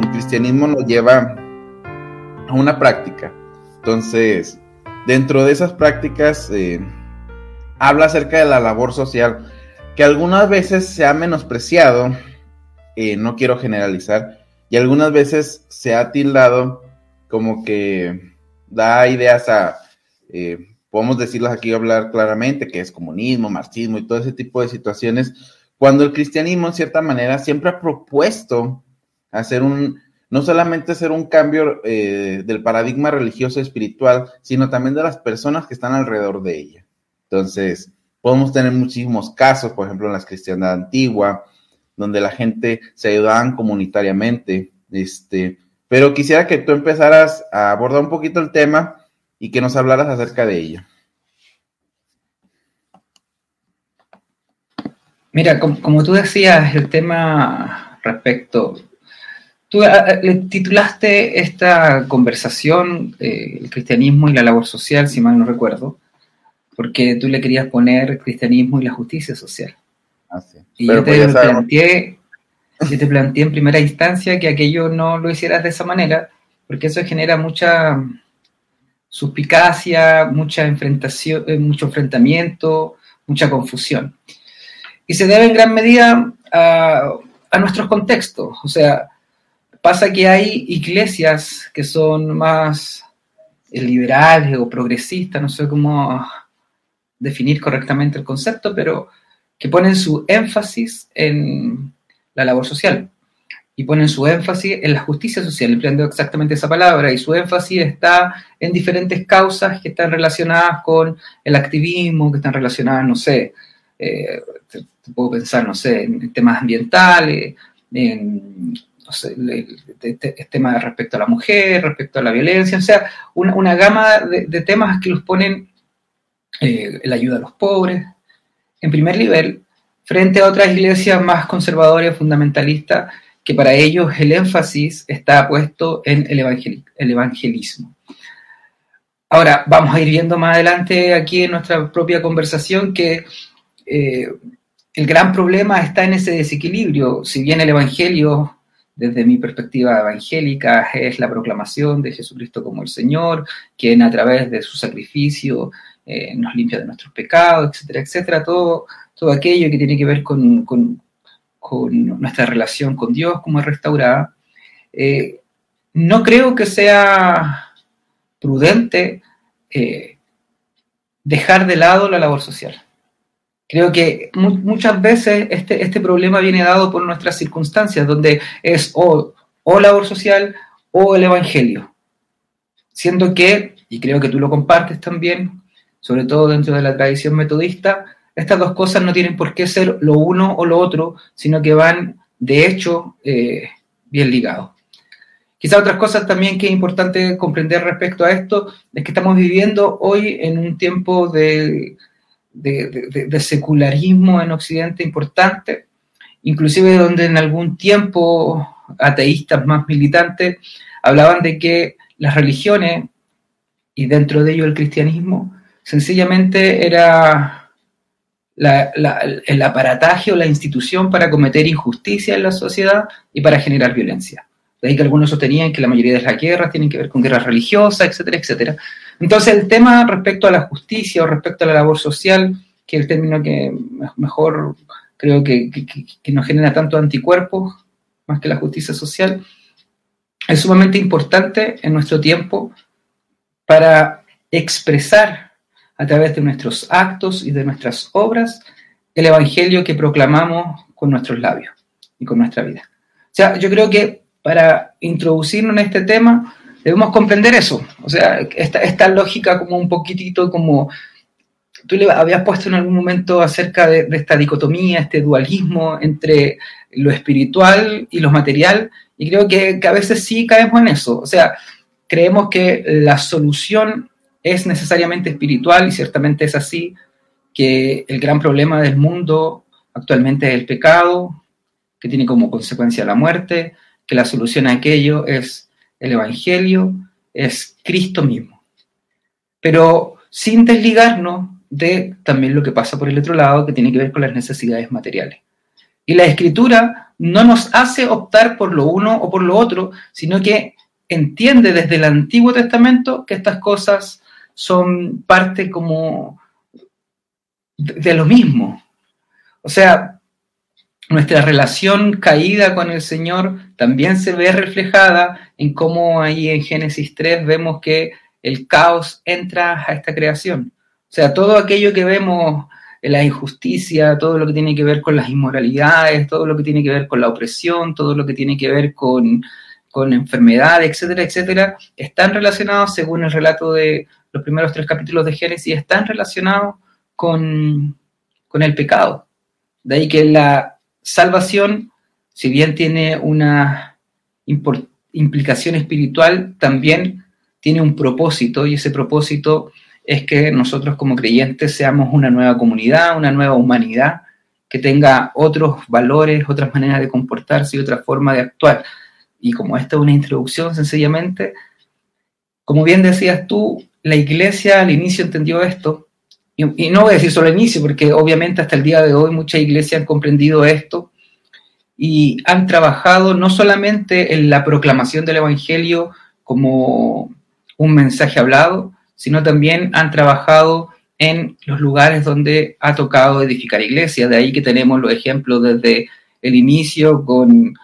el cristianismo nos lleva a una práctica. Entonces, dentro de esas prácticas, eh, habla acerca de la labor social, que algunas veces se ha menospreciado, eh, no quiero generalizar, y algunas veces se ha tildado como que da ideas a, eh, podemos decirlas aquí, hablar claramente, que es comunismo, marxismo y todo ese tipo de situaciones, cuando el cristianismo en cierta manera siempre ha propuesto hacer un, no solamente hacer un cambio eh, del paradigma religioso espiritual, sino también de las personas que están alrededor de ella. Entonces, podemos tener muchísimos casos, por ejemplo, en la cristiandad antigua, donde la gente se ayudaban comunitariamente, este, pero quisiera que tú empezaras a abordar un poquito el tema y que nos hablaras acerca de ello. Mira, como, tú decías, el tema respecto... Tú ah, ah, le titulaste esta conversación, eh, el cristianismo y la labor social, si mal no recuerdo, porque tú le querías poner cristianismo y la justicia social. Ah, y yo te, planteé, yo te planteé en primera instancia que aquello no lo hicieras de esa manera, porque eso genera mucha suspicacia, mucha enfrentación, eh, mucho enfrentamiento, mucha confusión. Y se debe en gran medida a, a nuestros contextos. O sea, pasa que hay iglesias que son más liberales o progresistas, no sé cómo definir correctamente el concepto, pero que ponen su énfasis en la labor social y ponen su énfasis en la justicia social, empleando exactamente esa palabra, y su énfasis está en diferentes causas que están relacionadas con el activismo, que están relacionadas, no sé, eh, puedo pensar, no sé, en temas ambientales, en sé, temas respecto a la mujer, respecto a la violencia, o sea, una, gama de, temas que los ponen eh, la ayuda a los pobres, en primer nivel, frente a otras iglesias más conservadoras, fundamentalistas, que para ellos el énfasis está puesto en el, el evangelismo. Ahora, vamos a ir viendo más adelante aquí en nuestra propia conversación que eh, el gran problema está en ese desequilibrio. Si bien el Evangelio, desde mi perspectiva evangélica, es la proclamación de Jesucristo como el Señor, quien a través de su sacrificio eh, nos limpia de nuestros pecados, etcétera, etcétera, todo, todo aquello que tiene que ver con, nuestra relación con Dios como es restaurada, eh, no creo que sea prudente eh, dejar de lado la labor social. Creo que muchas veces este, este problema viene dado por nuestras circunstancias, donde es o, o labor social o el Evangelio. Siendo que, y creo que tú lo compartes también, sobre todo dentro de la tradición metodista, estas dos cosas no tienen por qué ser lo uno o lo otro, sino que van, de hecho, eh, bien ligados. Quizá otras cosas también que es importante comprender respecto a esto es que estamos viviendo hoy en un tiempo de, de, secularismo en Occidente importante, inclusive donde en algún tiempo ateístas más militantes hablaban de que las religiones, y dentro de ello el cristianismo, sencillamente era el aparataje o la institución para cometer injusticia en la sociedad y para generar violencia. De ahí que algunos sostenían que la mayoría de las guerras tienen que ver con guerras religiosas, etcétera, etcétera. Entonces el tema respecto a la justicia o respecto a la labor social, que es el término que mejor creo que, que, nos genera tanto anticuerpos, más que la justicia social, es sumamente importante en nuestro tiempo para expresar a través de nuestros actos y de nuestras obras el Evangelio que proclamamos con nuestros labios y con nuestra vida. O sea, yo creo que para introducirnos en este tema debemos comprender eso. O sea, esta, lógica como un poquitito como tú le habías puesto en algún momento acerca de, esta dicotomía, este dualismo entre lo espiritual y lo material, y creo que, que, a veces sí caemos en eso. O sea, creemos que la solución es necesariamente espiritual y ciertamente es así, que el gran problema del mundo actualmente es el pecado, que tiene como consecuencia la muerte, que la solución a aquello es el Evangelio, es Cristo mismo. Pero sin desligarnos de también lo que pasa por el otro lado, que tiene que ver con las necesidades materiales. Y la escritura no nos hace optar por lo uno o por lo otro, sino que entiende desde el Antiguo Testamento que estas cosas son parte como de lo mismo. O sea, nuestra relación caída con el Señor también se ve reflejada en cómo ahí en Génesis 3 vemos que el caos entra a esta creación. O sea, todo aquello que vemos, la injusticia, todo lo que tiene que ver con las inmoralidades, todo lo que tiene que ver con la opresión, todo lo que tiene que ver con, con enfermedades, etcétera, etcétera, están relacionados, según el relato de los primeros tres capítulos de Génesis, están relacionados con, con el pecado. De ahí que la salvación, si bien tiene una implicación espiritual, también tiene un propósito y ese propósito es que nosotros como creyentes seamos una nueva comunidad, una nueva humanidad que tenga otros valores, otras maneras de comportarse y otra forma de actuar. Y como esta es una introducción, sencillamente, como bien decías tú, la iglesia al inicio entendió esto, y, no voy a decir solo al inicio, porque obviamente hasta el día de hoy muchas iglesias han comprendido esto y han trabajado no solamente en la proclamación del Evangelio como un mensaje hablado, sino también han trabajado en los lugares donde ha tocado edificar iglesias. De ahí que tenemos los ejemplos desde el inicio con,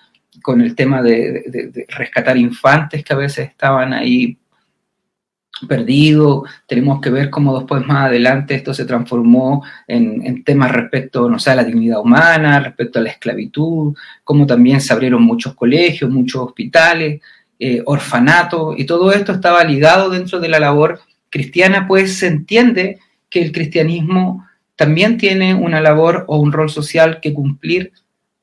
el tema de, rescatar infantes que a veces estaban ahí perdidos. Tenemos que ver cómo después más adelante esto se transformó en, temas respecto, no sé, a la dignidad humana, respecto a la esclavitud, cómo también se abrieron muchos colegios, muchos hospitales. Eh, orfanato, y todo esto estaba ligado dentro de la labor cristiana, pues se entiende que el cristianismo también tiene una labor o un rol social que cumplir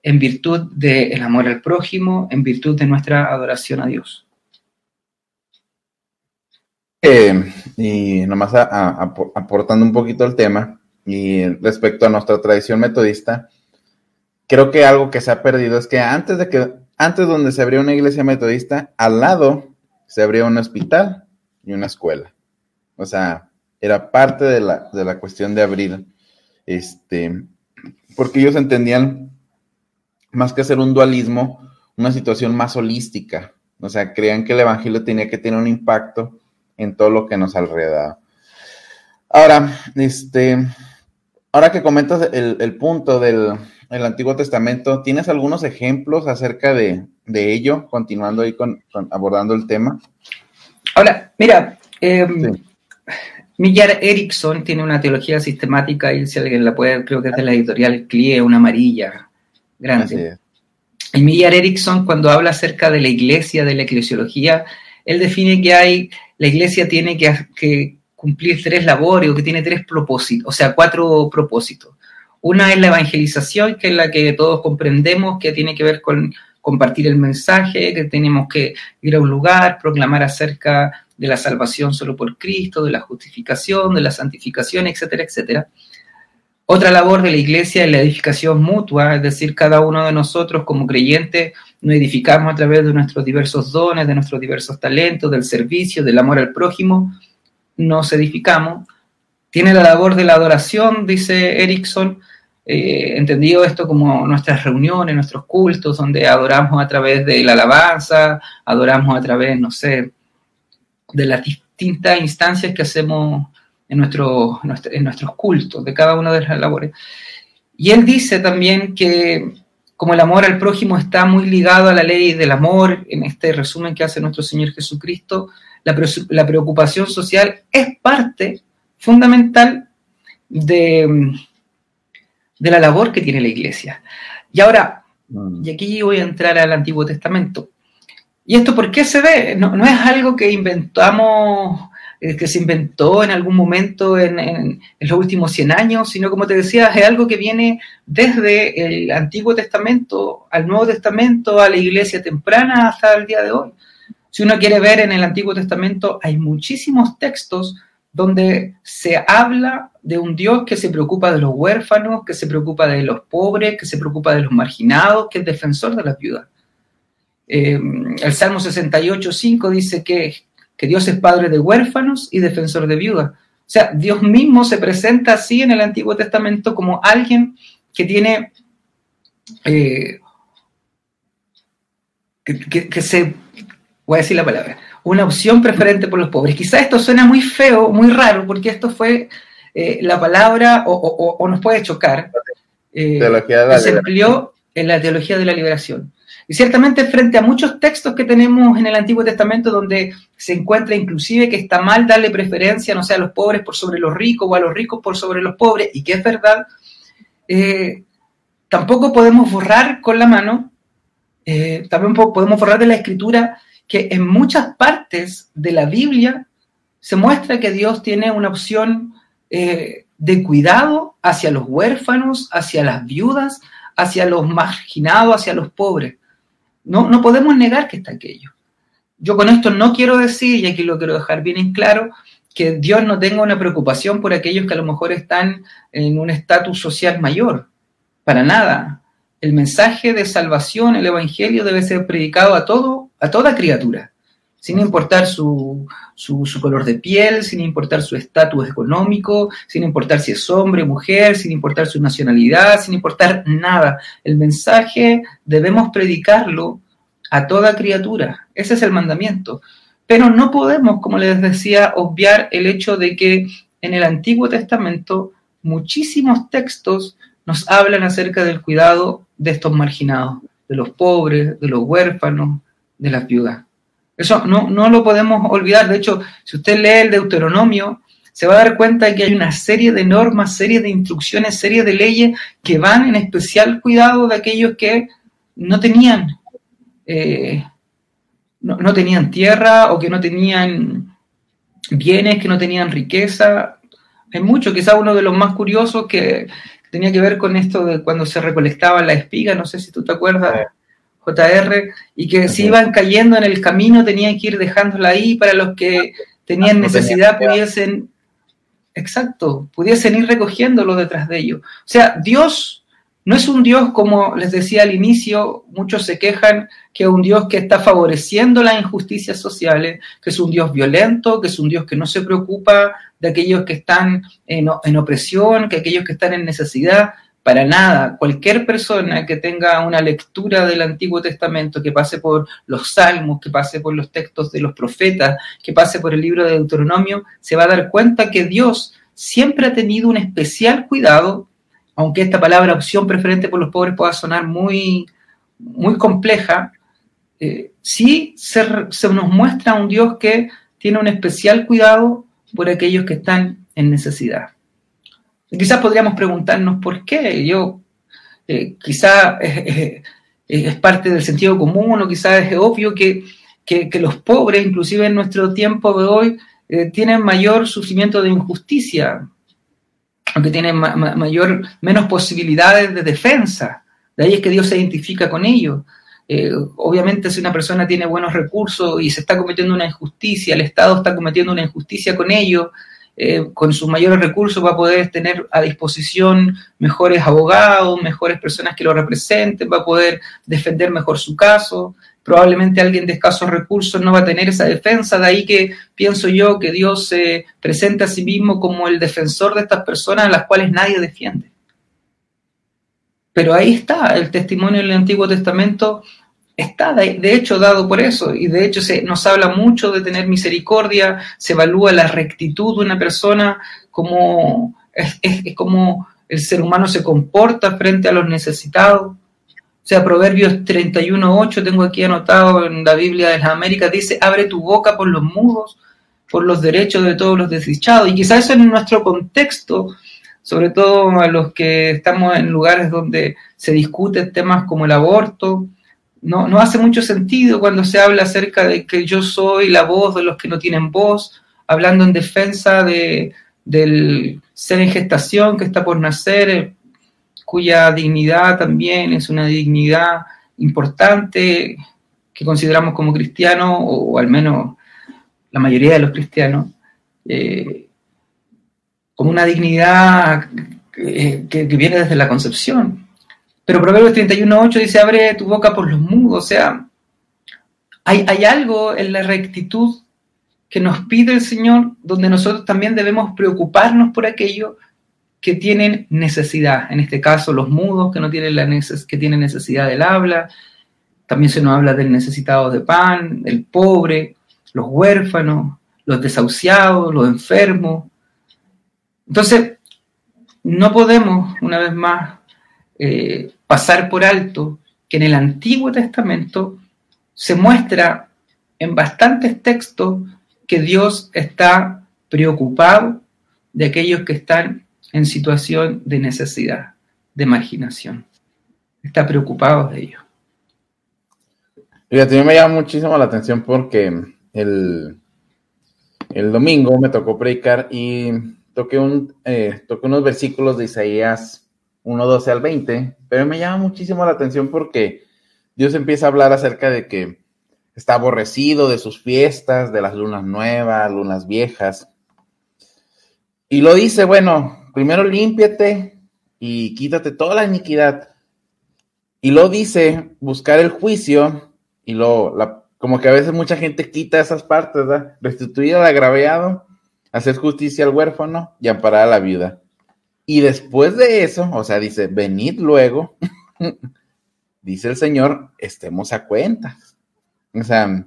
en virtud del amor al prójimo, en virtud de nuestra adoración a Dios. Eh, y nomás aportando un poquito el tema, y respecto a nuestra tradición metodista, creo que algo que se ha perdido es que antes de que antes donde se abrió una iglesia metodista, al lado se abrió un hospital y una escuela. O sea, era parte de la, de la cuestión de abrir, este, porque ellos entendían, más que hacer un dualismo, una situación más holística. O sea, creían que el Evangelio tenía que tener un impacto en todo lo que nos alrededor. Ahora, este, ahora que comentas el, el punto del, el Antiguo Testamento. ¿Tienes algunos ejemplos acerca de, ello, continuando ahí con, abordando el tema? Ahora, mira, eh, Millar Erickson tiene una teología sistemática y si alguien la puede, creo que es de la editorial CLIE, una amarilla grande. Y Millar Erickson, cuando habla acerca de la iglesia, de la eclesiología, él define que hay, la iglesia tiene que, cumplir tres labores o que tiene tres propósitos, o sea, cuatro propósitos. Una es la evangelización, que es la que todos comprendemos, que tiene que ver con compartir el mensaje, que tenemos que ir a un lugar, proclamar acerca de la salvación solo por Cristo, de la justificación, de la santificación, etcétera, etcétera. Otra labor de la iglesia es la edificación mutua, es decir, cada uno de nosotros como creyentes nos edificamos a través de nuestros diversos dones, de nuestros diversos talentos, del servicio, del amor al prójimo, nos edificamos. Tiene la labor de la adoración, dice Erickson, eh, entendido esto como nuestras reuniones, nuestros cultos, donde adoramos a través de la alabanza, adoramos a través, no sé, de las distintas instancias que hacemos en, nuestro, en nuestros cultos, de cada una de las labores. Y él dice también que como el amor al prójimo está muy ligado a la ley del amor, en este resumen que hace nuestro Señor Jesucristo, la, la preocupación social es parte fundamental de de la labor que tiene la iglesia. Y ahora, mm. y aquí voy a entrar al Antiguo Testamento. ¿Y esto por qué se ve? No, es algo que inventamos, eh, que se inventó en algún momento en, los últimos 100 años, sino como te decía, es algo que viene desde el Antiguo Testamento al Nuevo Testamento, a la iglesia temprana hasta el día de hoy. Si uno quiere ver en el Antiguo Testamento, hay muchísimos textos donde se habla de un Dios que se preocupa de los huérfanos, que se preocupa de los pobres, que se preocupa de los marginados, que es defensor de las viudas. Eh, el Salmo 68, 5 dice que, que Dios es padre de huérfanos y defensor de viudas. O sea, Dios mismo se presenta así en el Antiguo Testamento como alguien que tiene eh, que, se, voy a decir la palabra, una opción preferente por los pobres. Quizá esto suena muy feo, muy raro, porque esto fue eh, la palabra, o, nos puede chocar, eh, que se empleó en la teología de la liberación. Y ciertamente frente a muchos textos que tenemos en el Antiguo Testamento donde se encuentra inclusive que está mal darle preferencia, no sé, a los pobres por sobre los ricos o a los ricos por sobre los pobres, y que es verdad, eh, tampoco podemos borrar con la mano, eh, también podemos borrar de la escritura que en muchas partes de la Biblia se muestra que Dios tiene una opción eh, de cuidado hacia los huérfanos, hacia las viudas, hacia los marginados, hacia los pobres. No, no podemos negar que está aquello. Yo con esto no quiero decir, y aquí lo quiero dejar bien en claro, que Dios no tenga una preocupación por aquellos que a lo mejor están en un estatus social mayor. Para nada. El mensaje de salvación, el evangelio debe ser predicado a todo, a toda criatura sin importar su, color de piel, sin importar su estatus económico, sin importar si es hombre, mujer, sin importar su nacionalidad, sin importar nada. El mensaje debemos predicarlo a toda criatura. Ese es el mandamiento. Pero no podemos, como les decía, obviar el hecho de que en el Antiguo Testamento muchísimos textos nos hablan acerca del cuidado de estos marginados, de los pobres, de los huérfanos, de las viudas. Eso no, no lo podemos olvidar. De hecho, si usted lee el Deuteronomio, se va a dar cuenta de que hay una serie de normas, serie de instrucciones, serie de leyes que van en especial cuidado de aquellos que no tenían, eh, no, tenían tierra o que no tenían bienes, que no tenían riqueza. Hay mucho, quizá uno de los más curiosos que tenía que ver con esto de cuando se recolectaba la espiga, no sé si tú te acuerdas. JR, y que si iban cayendo en el camino tenían que ir dejándola ahí para los que tenían necesidad pudiesen, exacto, pudiesen ir recogiéndolo detrás de ellos. O sea, Dios no es un Dios como les decía al inicio, muchos se quejan que es un Dios que está favoreciendo las injusticias sociales, que es un Dios violento, que es un Dios que no se preocupa de aquellos que están en, en opresión, que aquellos que están en necesidad. Para nada, cualquier persona que tenga una lectura del Antiguo Testamento, que pase por los salmos, que pase por los textos de los profetas, que pase por el libro de Deuteronomio, se va a dar cuenta que Dios siempre ha tenido un especial cuidado, aunque esta palabra opción preferente por los pobres pueda sonar muy, muy compleja, eh, sí se, se nos muestra un Dios que tiene un especial cuidado por aquellos que están en necesidad. Quizás podríamos preguntarnos por qué. Yo, eh, quizás es, parte del sentido común o quizás es obvio que, los pobres, inclusive en nuestro tiempo de hoy, eh, tienen mayor sufrimiento de injusticia, aunque tienen mayor, menos posibilidades de defensa. De ahí es que Dios se identifica con ellos. Eh, obviamente si una persona tiene buenos recursos y se está cometiendo una injusticia, el Estado está cometiendo una injusticia con ellos, eh, con sus mayores recursos va a poder tener a disposición mejores abogados, mejores personas que lo representen, va a poder defender mejor su caso. Probablemente alguien de escasos recursos no va a tener esa defensa, de ahí que pienso yo que Dios se presenta a sí mismo como el defensor de estas personas a las cuales nadie defiende. Pero ahí está el testimonio del Antiguo Testamento está de, hecho dado por eso y de hecho se, nos habla mucho de tener misericordia, se evalúa la rectitud de una persona, como es, como el ser humano se comporta frente a los necesitados. O sea, Proverbios 31.8, tengo aquí anotado en la Biblia de las Américas, dice, abre tu boca por los mudos, por los derechos de todos los desdichados. Y quizás eso en nuestro contexto, sobre todo a los que estamos en lugares donde se discuten temas como el aborto, no, no hace mucho sentido cuando se habla acerca de que yo soy la voz de los que no tienen voz, hablando en defensa de, del ser en gestación que está por nacer, eh, cuya dignidad también es una dignidad importante que consideramos como cristianos, o, al menos la mayoría de los cristianos, eh, como una dignidad que, que, viene desde la concepción. Pero Proverbios 31.8 dice, abre tu boca por los mudos. O sea, hay, hay algo en la rectitud que nos pide el Señor, donde nosotros también debemos preocuparnos por aquello que tienen necesidad. En este caso, los mudos que, no tienen, la que tienen necesidad del habla. También se nos habla del necesitado de pan, el pobre, los huérfanos, los desahuciados, los enfermos. Entonces, no podemos, una vez más, eh, pasar por alto que en el Antiguo Testamento se muestra en bastantes textos que Dios está preocupado de aquellos que están en situación de necesidad, de marginación. Está preocupado de ellos. Fíjate, a me llama muchísimo la atención porque el, el domingo me tocó predicar y toqué, un, eh, toqué unos versículos de Isaías 1, 12 al 20, pero me llama muchísimo la atención porque Dios empieza a hablar acerca de que está aborrecido de sus fiestas, de las lunas nuevas, lunas viejas. Y lo dice, bueno, primero límpiate y quítate toda la iniquidad. Y lo dice, buscar el juicio y lo, como que a veces mucha gente quita esas partes, ¿verdad? Restituir al agraviado, hacer justicia al huérfano y amparar a la viuda. Y después de eso, o sea, dice, venid luego, dice el Señor, estemos a cuentas. O sea,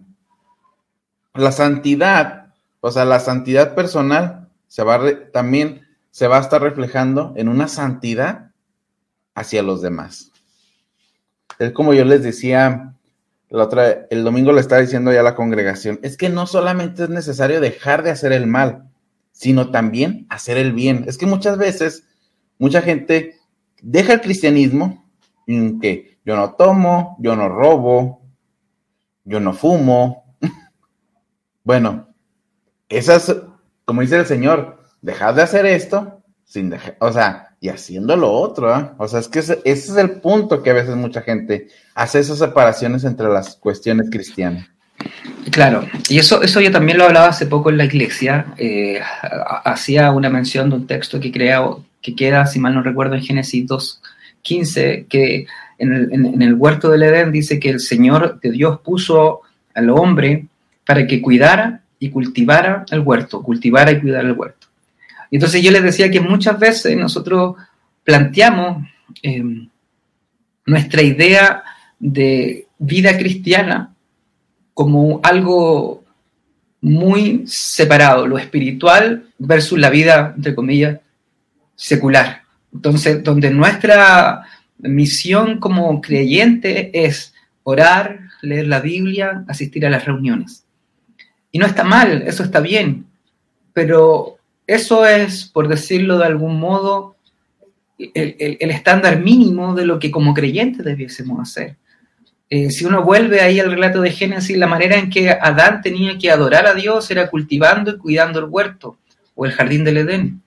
la santidad, o sea, la santidad personal se va también se va a estar reflejando en una santidad hacia los demás. Es como yo les decía la otra, el domingo le estaba diciendo ya a la congregación, es que no solamente es necesario dejar de hacer el mal, sino también hacer el bien. Es que muchas veces, mucha gente deja el cristianismo en que yo no tomo, yo no robo, yo no fumo. bueno, esas, como dice el Señor, dejad de hacer esto sin dejar, o sea, y haciendo lo otro, ¿eh? O sea, es que ese, es el punto que a veces mucha gente hace esas separaciones entre las cuestiones cristianas. Claro, y eso, eso yo también lo hablaba hace poco en la iglesia, eh, hacía una mención de un texto que, crea, que queda, si mal no recuerdo, en Génesis 2.15, que en el, huerto del Edén dice que el Señor, que Dios puso al hombre para que cuidara y cultivara el huerto, cultivara y cuidara el huerto. Entonces yo les decía que muchas veces nosotros planteamos eh, nuestra idea de vida cristiana como algo muy separado, lo espiritual versus la vida, entre comillas, secular. Entonces, donde nuestra misión como creyente es orar, leer la Biblia, asistir a las reuniones. Y no está mal, eso está bien, pero eso es, por decirlo de algún modo, el, estándar mínimo de lo que como creyentes debiésemos hacer. Eh, si uno vuelve ahí al relato de Génesis, la manera en que Adán tenía que adorar a Dios era cultivando y cuidando el huerto o el jardín del Edén.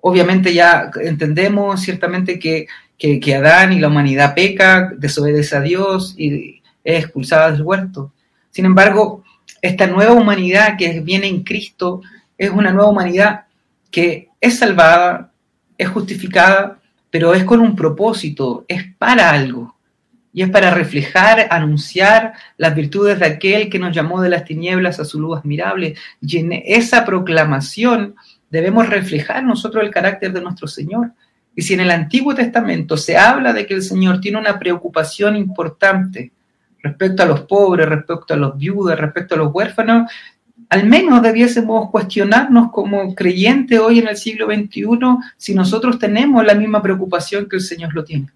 Obviamente ya entendemos ciertamente que que, Adán y la humanidad peca, desobedece a Dios y es expulsada del huerto. Sin embargo, esta nueva humanidad que viene en Cristo es una nueva humanidad que es salvada, es justificada, pero es con un propósito, es para algo. Y es para reflejar, anunciar las virtudes de aquel que nos llamó de las tinieblas a su luz admirable. Y en esa proclamación debemos reflejar nosotros el carácter de nuestro Señor. Y si en el Antiguo Testamento se habla de que el Señor tiene una preocupación importante respecto a los pobres, respecto a los viudas, respecto a los huérfanos, al menos debiésemos cuestionarnos como creyentes hoy en el siglo XXI si nosotros tenemos la misma preocupación que el Señor lo tiene.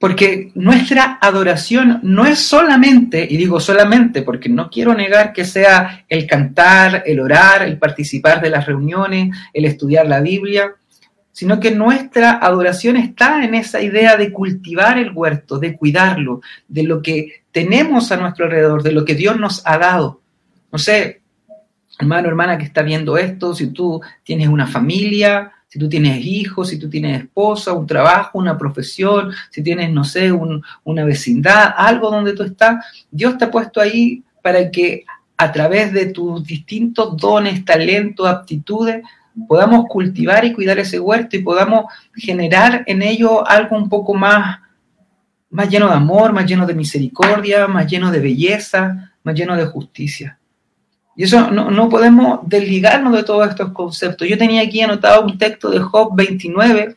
Porque nuestra adoración no es solamente, y digo solamente porque no quiero negar que sea el cantar, el orar, el participar de las reuniones, el estudiar la Biblia, sino que nuestra adoración está en esa idea de cultivar el huerto, de cuidarlo, de lo que tenemos a nuestro alrededor, de lo que Dios nos ha dado. No sé, hermano, hermana que está viendo esto, si tú tienes una familia, si tú tienes hijos, si tú tienes esposa, un trabajo, una profesión, si tienes, no sé, una vecindad, algo donde tú estás, Dios te ha puesto ahí para que a través de tus distintos dones, talentos, aptitudes, podamos cultivar y cuidar ese huerto y podamos generar en ello algo un poco más, más lleno de amor, más lleno de misericordia, más lleno de belleza, más lleno de justicia. Y eso no, no podemos desligarnos de todos estos conceptos. Yo tenía aquí anotado un texto de Job 29,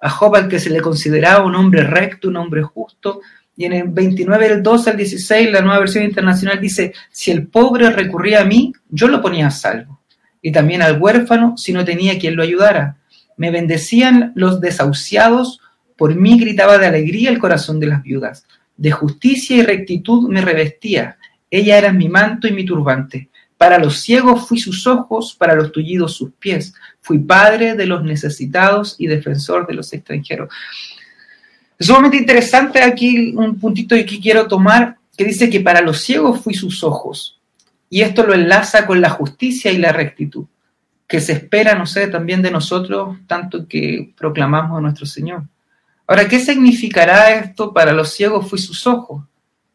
a Job al que se le consideraba un hombre recto, un hombre justo, Y en el 29 del 12 al 16, la nueva versión internacional dice, si el pobre recurría a mí, yo lo ponía a salvo. Y también al huérfano si no tenía quien lo ayudara. Me bendecían los desahuciados, por mí gritaba de alegría el corazón de las viudas. De justicia y rectitud me revestía. Ella era mi manto y mi turbante. Para los ciegos fui sus ojos, para los tullidos sus pies. Fui padre de los necesitados y defensor de los extranjeros. Es sumamente interesante aquí un puntito que quiero tomar, que dice que para los ciegos fui sus ojos. Y esto lo enlaza con la justicia y la rectitud, que se espera, no sé, también de nosotros, tanto que proclamamos a nuestro Señor. Ahora, ¿qué significará esto para los ciegos fui sus ojos?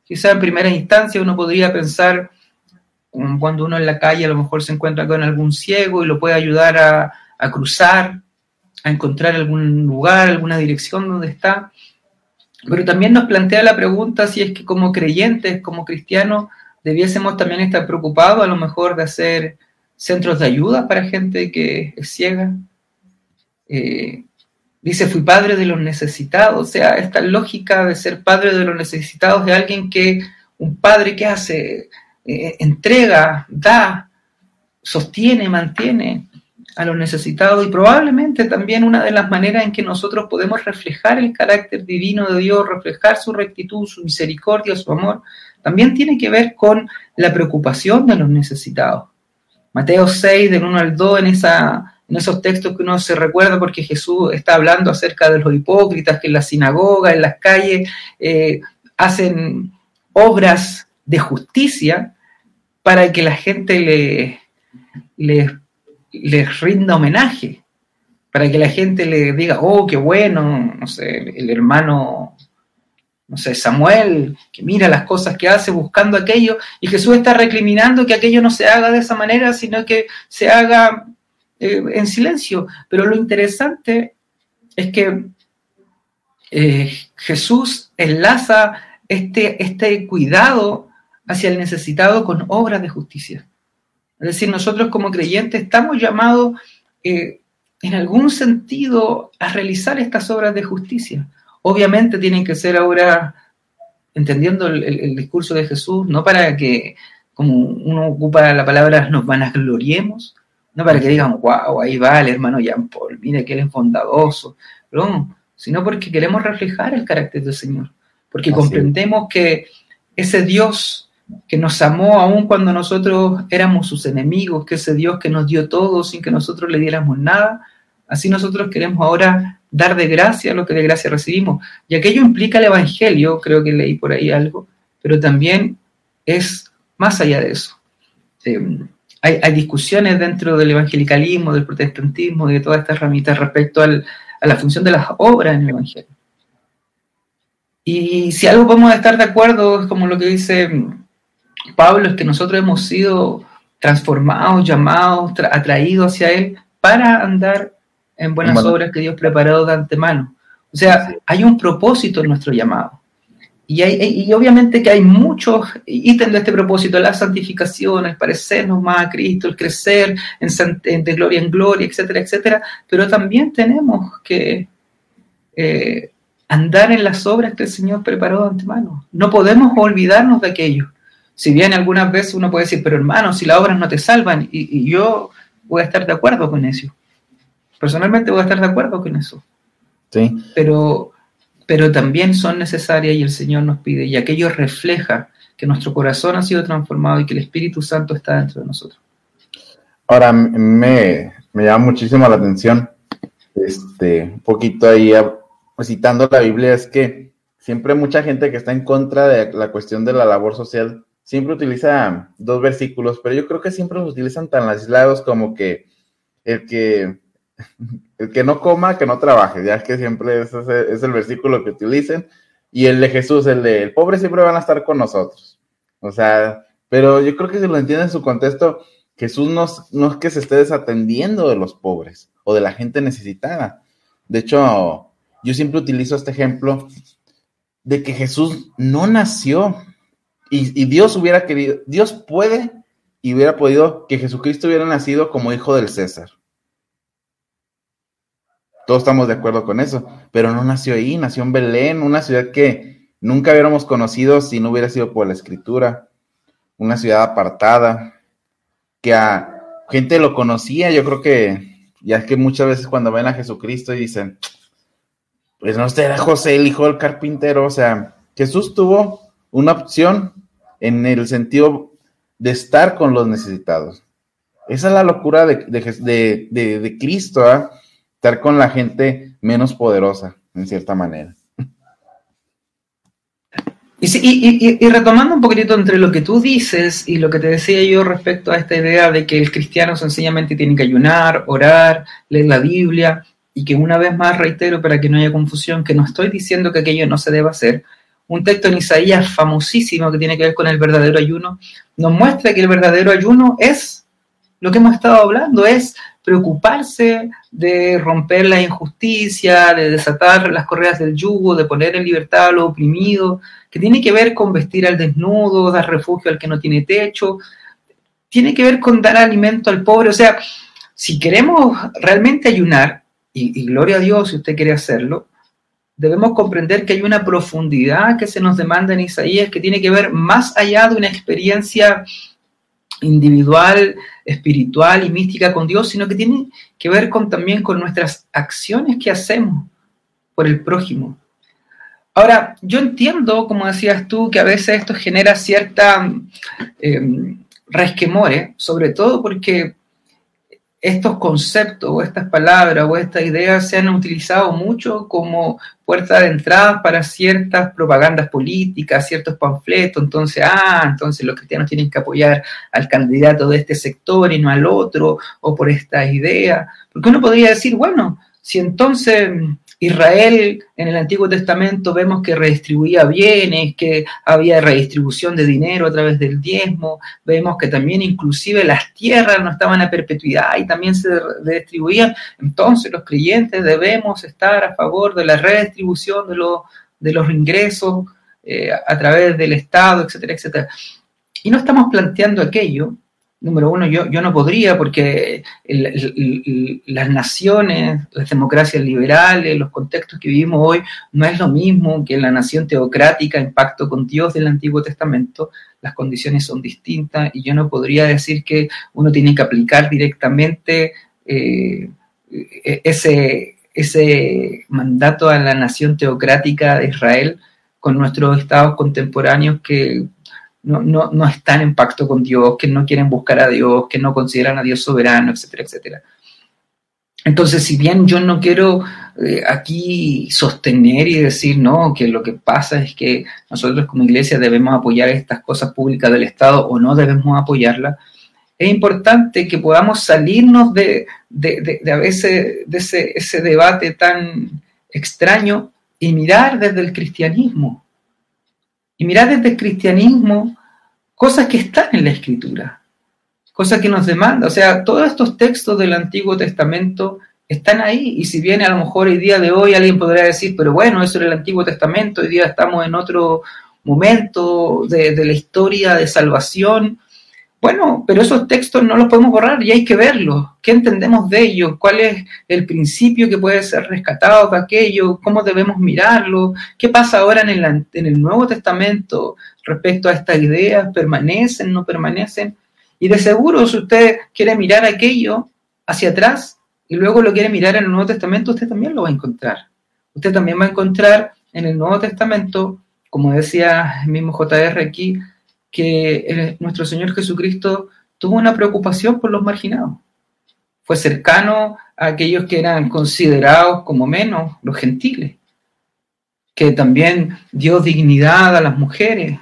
Quizá en primera instancia uno podría pensar cuando uno en la calle a lo mejor se encuentra con algún ciego y lo puede ayudar a, a cruzar, a encontrar algún lugar, alguna dirección donde está. Pero también nos plantea la pregunta si es que como creyentes, como cristianos, debiésemos también estar preocupados a lo mejor de hacer centros de ayuda para gente que es ciega. Eh, dice, fui padre de los necesitados, o sea, esta lógica de ser padre de los necesitados de alguien que, un padre que hace, eh, entrega, da, sostiene, mantiene a los necesitados y probablemente también una de las maneras en que nosotros podemos reflejar el carácter divino de Dios, reflejar su rectitud, su misericordia, su amor, también tiene que ver con la preocupación de los necesitados. Mateo 6, del 1 al 2, en, esa, en esos textos que uno se recuerda porque Jesús está hablando acerca de los hipócritas que en la sinagoga, en las calles, eh, hacen obras de justicia para que la gente le, les rinda homenaje, para que la gente le diga, oh, qué bueno, no sé, el hermano, no sé, Samuel, que mira las cosas que hace buscando aquello, y Jesús está recriminando que aquello no se haga de esa manera, sino que se haga eh, en silencio. Pero lo interesante es que eh, Jesús enlaza este, este cuidado hacia el necesitado con obras de justicia. Es decir, nosotros como creyentes estamos llamados eh, en algún sentido a realizar estas obras de justicia. Obviamente tienen que ser ahora, entendiendo el, discurso de Jesús, no para que, como uno ocupa la palabra, nos van a gloriemos, no para que digan, wow, ahí va el hermano Jean Paul, mire que él es bondadoso, no, sino porque queremos reflejar el carácter del Señor, porque comprendemos que ese Dios que nos amó aún cuando nosotros éramos sus enemigos, que ese Dios que nos dio todo sin que nosotros le diéramos nada, así nosotros queremos ahora dar de gracia lo que de gracia recibimos. Y aquello implica el Evangelio, creo que leí por ahí algo, pero también es más allá de eso. Eh, hay, discusiones dentro del evangelicalismo, del protestantismo, de todas estas ramitas respecto a la función de las obras en el Evangelio. Y si algo podemos estar de acuerdo, es como lo que dice Pablo es que nosotros hemos sido transformados, llamados, atraídos hacia Él para andar en buenas obras que Dios preparó de antemano. O sea, hay un propósito en nuestro llamado. Y, hay, obviamente que hay muchos ítems de este propósito, la santificación, el parecernos más a Cristo, el crecer en, de gloria en gloria, etcétera, etcétera. Pero también tenemos que eh, andar en las obras que el Señor preparó de antemano. No podemos olvidarnos de aquello. Si bien algunas veces uno puede decir, pero hermano, si las obras no te salvan, y, yo voy a estar de acuerdo con eso. Personalmente voy a estar de acuerdo con eso. Sí. Pero, pero también son necesarias y el Señor nos pide, y aquello refleja que nuestro corazón ha sido transformado y que el Espíritu Santo está dentro de nosotros. Ahora, me, me llama muchísimo la atención, este, un poquito ahí citando la Biblia, es que siempre mucha gente que está en contra de la cuestión de la labor social siempre utiliza dos versículos, pero yo creo que siempre los utilizan tan aislados como que el que el que no coma, que no trabaje, ya es que siempre es, es, el versículo que utilicen, y el de Jesús, el de el pobre siempre van a estar con nosotros. O sea, pero yo creo que si lo entienden en su contexto, Jesús no, no es que se esté desatendiendo de los pobres o de la gente necesitada. De hecho, yo siempre utilizo este ejemplo de que Jesús no nació y, Dios hubiera querido, Dios puede y hubiera podido que Jesucristo hubiera nacido como hijo del César. Todos estamos de acuerdo con eso, pero no nació ahí, nació en Belén, una ciudad que nunca hubiéramos conocido si no hubiera sido por la escritura. Una ciudad apartada, que a gente lo conocía, yo creo que, ya es que muchas veces cuando ven a Jesucristo y dicen, pues no será José el hijo del carpintero, o sea, Jesús tuvo una opción en el sentido de estar con los necesitados. Esa es la locura de, de, Cristo, ¿ah? Con la gente menos poderosa, en cierta manera. Y, retomando un poquitito entre lo que tú dices y lo que te decía yo respecto a esta idea de que el cristiano sencillamente tiene que ayunar, orar, leer la Biblia, y que una vez más reitero para que no haya confusión, que no estoy diciendo que aquello no se deba hacer, un texto en Isaías famosísimo que tiene que ver con el verdadero ayuno, nos muestra que el verdadero ayuno es lo que hemos estado hablando, es preocuparse de romper la injusticia, de desatar las correas del yugo, de poner en libertad a los oprimidos, que tiene que ver con vestir al desnudo, dar refugio al que no tiene techo, tiene que ver con dar alimento al pobre. O sea, si queremos realmente ayunar, y, y gloria a Dios si usted quiere hacerlo, debemos comprender que hay una profundidad que se nos demanda en Isaías que tiene que ver más allá de una experiencia individual, espiritual y mística con Dios, sino que tiene que ver con, también con nuestras acciones que hacemos por el prójimo. Ahora, yo entiendo, como decías tú, que a veces esto genera cierta eh, sobre todo porque estos conceptos o estas palabras o estas ideas se han utilizado mucho como puerta de entrada para ciertas propagandas políticas, ciertos panfletos. Entonces, ah, entonces los cristianos tienen que apoyar al candidato de este sector y no al otro, o por esta idea. Porque uno podría decir, bueno, si entonces Israel en el Antiguo Testamento vemos que redistribuía bienes, que había redistribución de dinero a través del diezmo, vemos que también inclusive las tierras no estaban a perpetuidad y también se redistribuían. Entonces los creyentes debemos estar a favor de la redistribución de, de los ingresos eh, a través del Estado, etcétera, etcétera. Y no estamos planteando aquello número uno, yo, yo no podría porque las naciones, las democracias liberales, los contextos que vivimos hoy, no es lo mismo que la nación teocrática en pacto con Dios del Antiguo Testamento. Las condiciones son distintas y yo no podría decir que uno tiene que aplicar directamente eh, ese, ese mandato a la nación teocrática de Israel con nuestros estados contemporáneos que no, no, no, están en pacto con Dios, que no quieren buscar a Dios, que no consideran a Dios soberano, etcétera, etcétera. Entonces, si bien yo no quiero eh, aquí sostener y decir, no, que lo que pasa es que nosotros como iglesia debemos apoyar estas cosas públicas del Estado o no debemos apoyarlas, es importante que podamos salirnos de, de, de, a veces de ese, ese debate tan extraño y mirar desde el cristianismo y mirar desde el cristianismo cosas que están en la escritura, cosas que nos demanda. O sea, todos estos textos del Antiguo Testamento están ahí. Y si bien a lo mejor el día de hoy alguien podría decir, pero bueno, eso era el Antiguo Testamento, hoy día estamos en otro momento de, de la historia de salvación, bueno, pero esos textos no los podemos borrar y hay que verlos. ¿Qué entendemos de ellos? ¿Cuál es el principio que puede ser rescatado de aquello? ¿Cómo debemos mirarlo? ¿Qué pasa ahora en el, en el Nuevo Testamento respecto a estas ideas? ¿Permanecen? ¿No permanecen? Y de seguro, si usted quiere mirar aquello hacia atrás y luego lo quiere mirar en el Nuevo Testamento, usted también lo va a encontrar. Usted también va a encontrar en el Nuevo Testamento, como decía el mismo JR aquí, que nuestro Señor Jesucristo tuvo una preocupación por los marginados. Fue cercano a aquellos que eran considerados como menos, los gentiles, que también dio dignidad a las mujeres,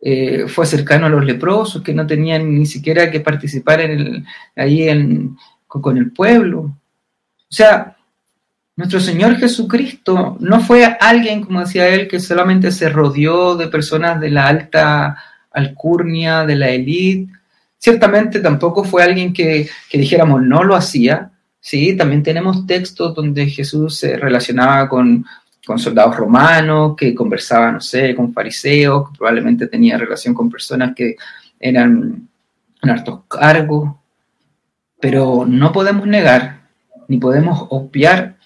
eh, fue cercano a los leprosos que no tenían ni siquiera que participar en el, ahí en, con el pueblo. O sea, nuestro Señor Jesucristo no fue alguien, como decía él, que solamente se rodeó de personas de la alta alcurnia de la élite. Ciertamente tampoco fue alguien que, dijéramos no lo hacía. Sí, también tenemos textos donde Jesús se relacionaba con, soldados romanos, que conversaba, no sé, con fariseos, que probablemente tenía relación con personas que eran en cargos. Pero no podemos negar ni podemos obviar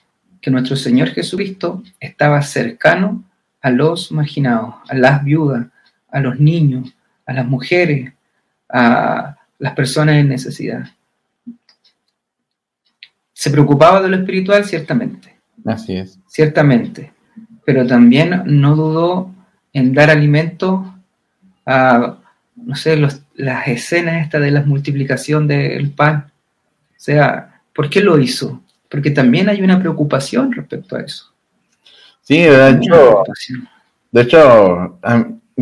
que nuestro Señor Jesucristo estaba cercano a los marginados, a las viudas, a los niños, a las mujeres, a las personas en necesidad. Se preocupaba de lo espiritual, ciertamente. Así es. Ciertamente. Pero también no dudó en dar alimento a, no sé, las escenas estas de la multiplicación del pan. O sea, ¿por qué lo hizo? Porque también hay una preocupación respecto a eso. Sí, de hecho, de hecho,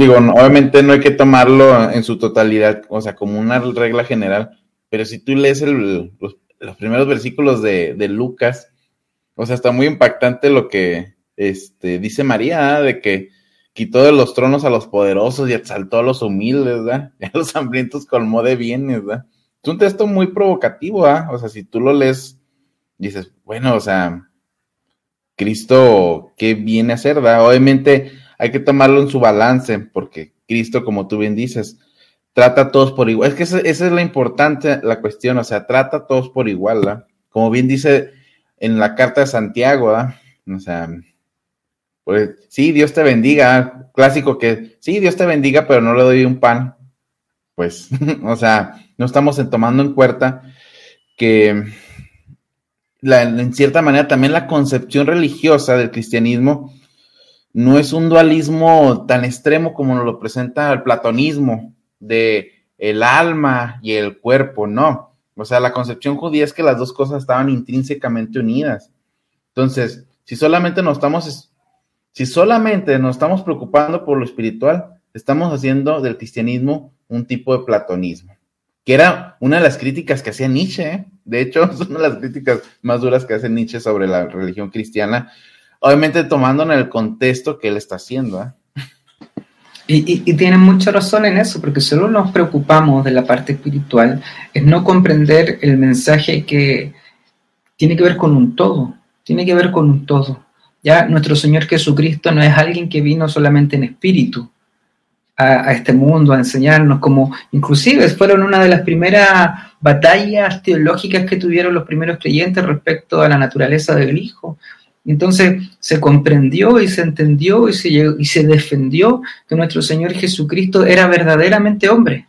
digo, obviamente no hay que tomarlo en su totalidad, o sea, como una regla general, pero si tú lees los, primeros versículos de, de, Lucas, o sea, está muy impactante lo que este, dice María, de que quitó de los tronos a los poderosos y exaltó a los humildes, ¿verdad? Y a los hambrientos colmó de bienes, ¿verdad? Es un texto muy provocativo, ¿ah? O sea, si tú lo lees, dices, bueno, o sea, Cristo, ¿qué viene a hacer? Obviamente hay que tomarlo en su balance, porque Cristo, como tú bien dices, trata a todos por igual. Es que esa, es la importante, la cuestión, o sea, trata a todos por igual, ¿verdad? Como bien dice en la carta de Santiago, ¿verdad? O sea, pues sí, Dios te bendiga, clásico que sí, Dios te bendiga, pero no le doy un pan. Pues, o sea, no estamos tomando en cuenta que en cierta manera también la concepción religiosa del cristianismo no es un dualismo tan extremo como lo presenta el platonismo de el alma y el cuerpo, no. O sea, la concepción judía es que las dos cosas estaban intrínsecamente unidas. Entonces, si solamente nos estamos si solamente nos estamos preocupando por lo espiritual, estamos haciendo del cristianismo un tipo de platonismo, que era una de las críticas que hacía Nietzsche. ¿eh? De hecho, es una de las críticas más duras que hace Nietzsche sobre la religión cristiana, obviamente tomando en el contexto que él está haciendo. ¿eh? Y, y, tienen mucha razón en eso, porque solo nos preocupamos de la parte espiritual, es no comprender el mensaje que tiene que ver con un todo, tiene que ver con un todo. Ya nuestro Señor Jesucristo no es alguien que vino solamente en espíritu a, este mundo a enseñarnos, como inclusive fueron una de las primeras batallas teológicas que tuvieron los primeros creyentes respecto a la naturaleza del Hijo. Entonces se comprendió y se entendió y se, y se defendió que nuestro Señor Jesucristo era verdaderamente hombre,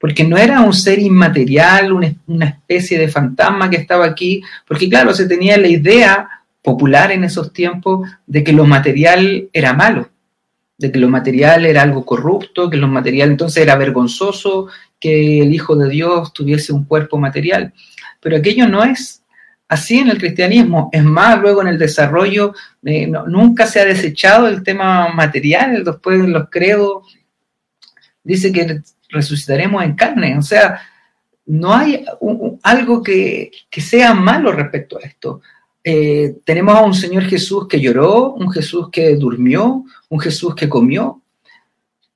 porque no era un ser inmaterial, una, especie de fantasma que estaba aquí, porque claro, se tenía la idea popular en esos tiempos de que lo material era malo, de que lo material era algo corrupto, que lo material entonces era vergonzoso que el Hijo de Dios tuviese un cuerpo material. Pero aquello no es así en el cristianismo. Es más, luego en el desarrollo eh, nunca se ha desechado el tema material, después de los credos dice que resucitaremos en carne. O sea, no hay algo que, que sea malo respecto a esto. Eh, tenemos a un Señor Jesús que lloró, un Jesús que durmió, un Jesús que comió.